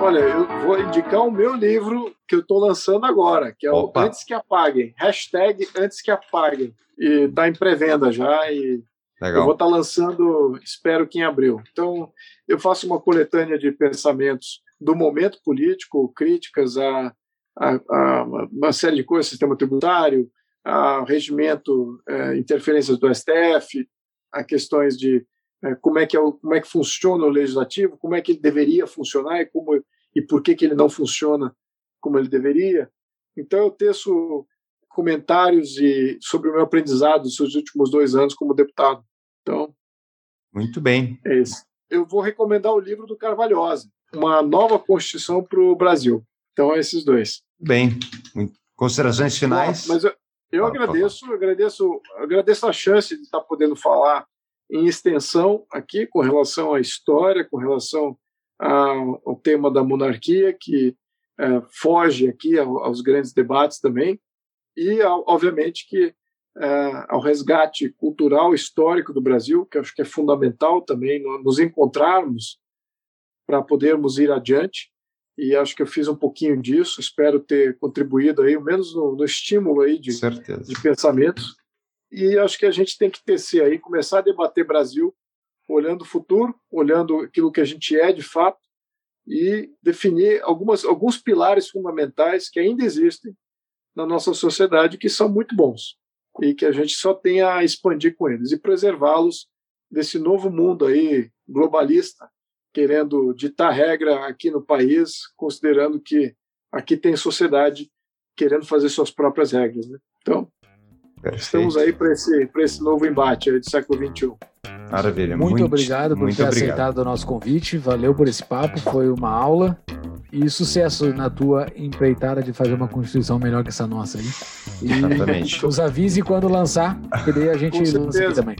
Olha, eu vou indicar o meu livro que eu estou lançando agora, que é o Opa. Antes que Apaguem. Hashtag Antes que Apaguem. E está em pré-venda já e Legal. eu vou estar tá lançando, espero que em abril. Então, eu faço uma coletânea de pensamentos do momento político, críticas a, a, a uma série de coisas, sistema tributário, a regimento, é, interferências do STF, a questões de é, como é que é o, como é que funciona o legislativo, como é que ele deveria funcionar e como e por que que ele não funciona como ele deveria. Então eu teço comentários e sobre o meu aprendizado dos seus últimos dois anos como deputado. Então muito bem. É isso. Eu vou recomendar o livro do Carvalhosa, uma nova constituição para o Brasil. Então é esses dois. Bem, considerações finais. Mas eu, eu agradeço, agradeço, agradeço a chance de estar podendo falar em extensão aqui com relação à história, com relação ao tema da monarquia, que é, foge aqui aos grandes debates também, e, obviamente, que é, ao resgate cultural histórico do Brasil, que acho que é fundamental também nos encontrarmos para podermos ir adiante. E acho que eu fiz um pouquinho disso. Espero ter contribuído aí, ao menos no, no estímulo aí de, de pensamentos e acho que a gente tem que tecer aí, começar a debater Brasil, olhando o futuro, olhando aquilo que a gente é de fato, e definir algumas, alguns pilares fundamentais que ainda existem na nossa sociedade que são muito bons e que a gente só tem a expandir com eles e preservá-los desse novo mundo aí globalista querendo ditar regra aqui no país, considerando que aqui tem sociedade querendo fazer suas próprias regras. Né? Então, Perfeito. Estamos aí para esse, esse novo embate do século XXI. Maravilha. Muito, muito obrigado por muito ter obrigado. aceitado o nosso convite. Valeu por esse papo, foi uma aula. E sucesso na tua empreitada de fazer uma constituição melhor que essa nossa aí. E Exatamente. Nos avise quando lançar, porque daí a gente lança aqui também.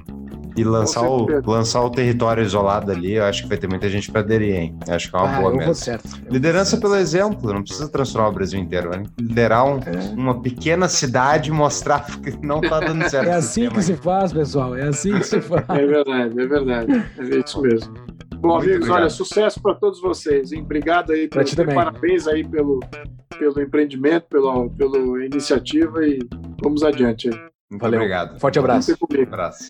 E lançar o, lançar o território isolado ali, eu acho que vai ter muita gente para aderir, hein? Eu acho que é uma ah, boa mesmo. Certo. Liderança pelo exemplo, não precisa transformar o Brasil inteiro, né? Liderar um, é. uma pequena cidade e mostrar que não tá dando certo. É assim que se faz, pessoal, é assim que se faz. É verdade, é verdade. É isso mesmo. Bom, Muito amigos, obrigado. olha, sucesso para todos vocês. Hein? Obrigado aí, pelo, parabéns aí pelo, pelo empreendimento, pela, pela iniciativa e vamos adiante. Aí. Muito Valeu. obrigado. Forte abraço. Um abraço.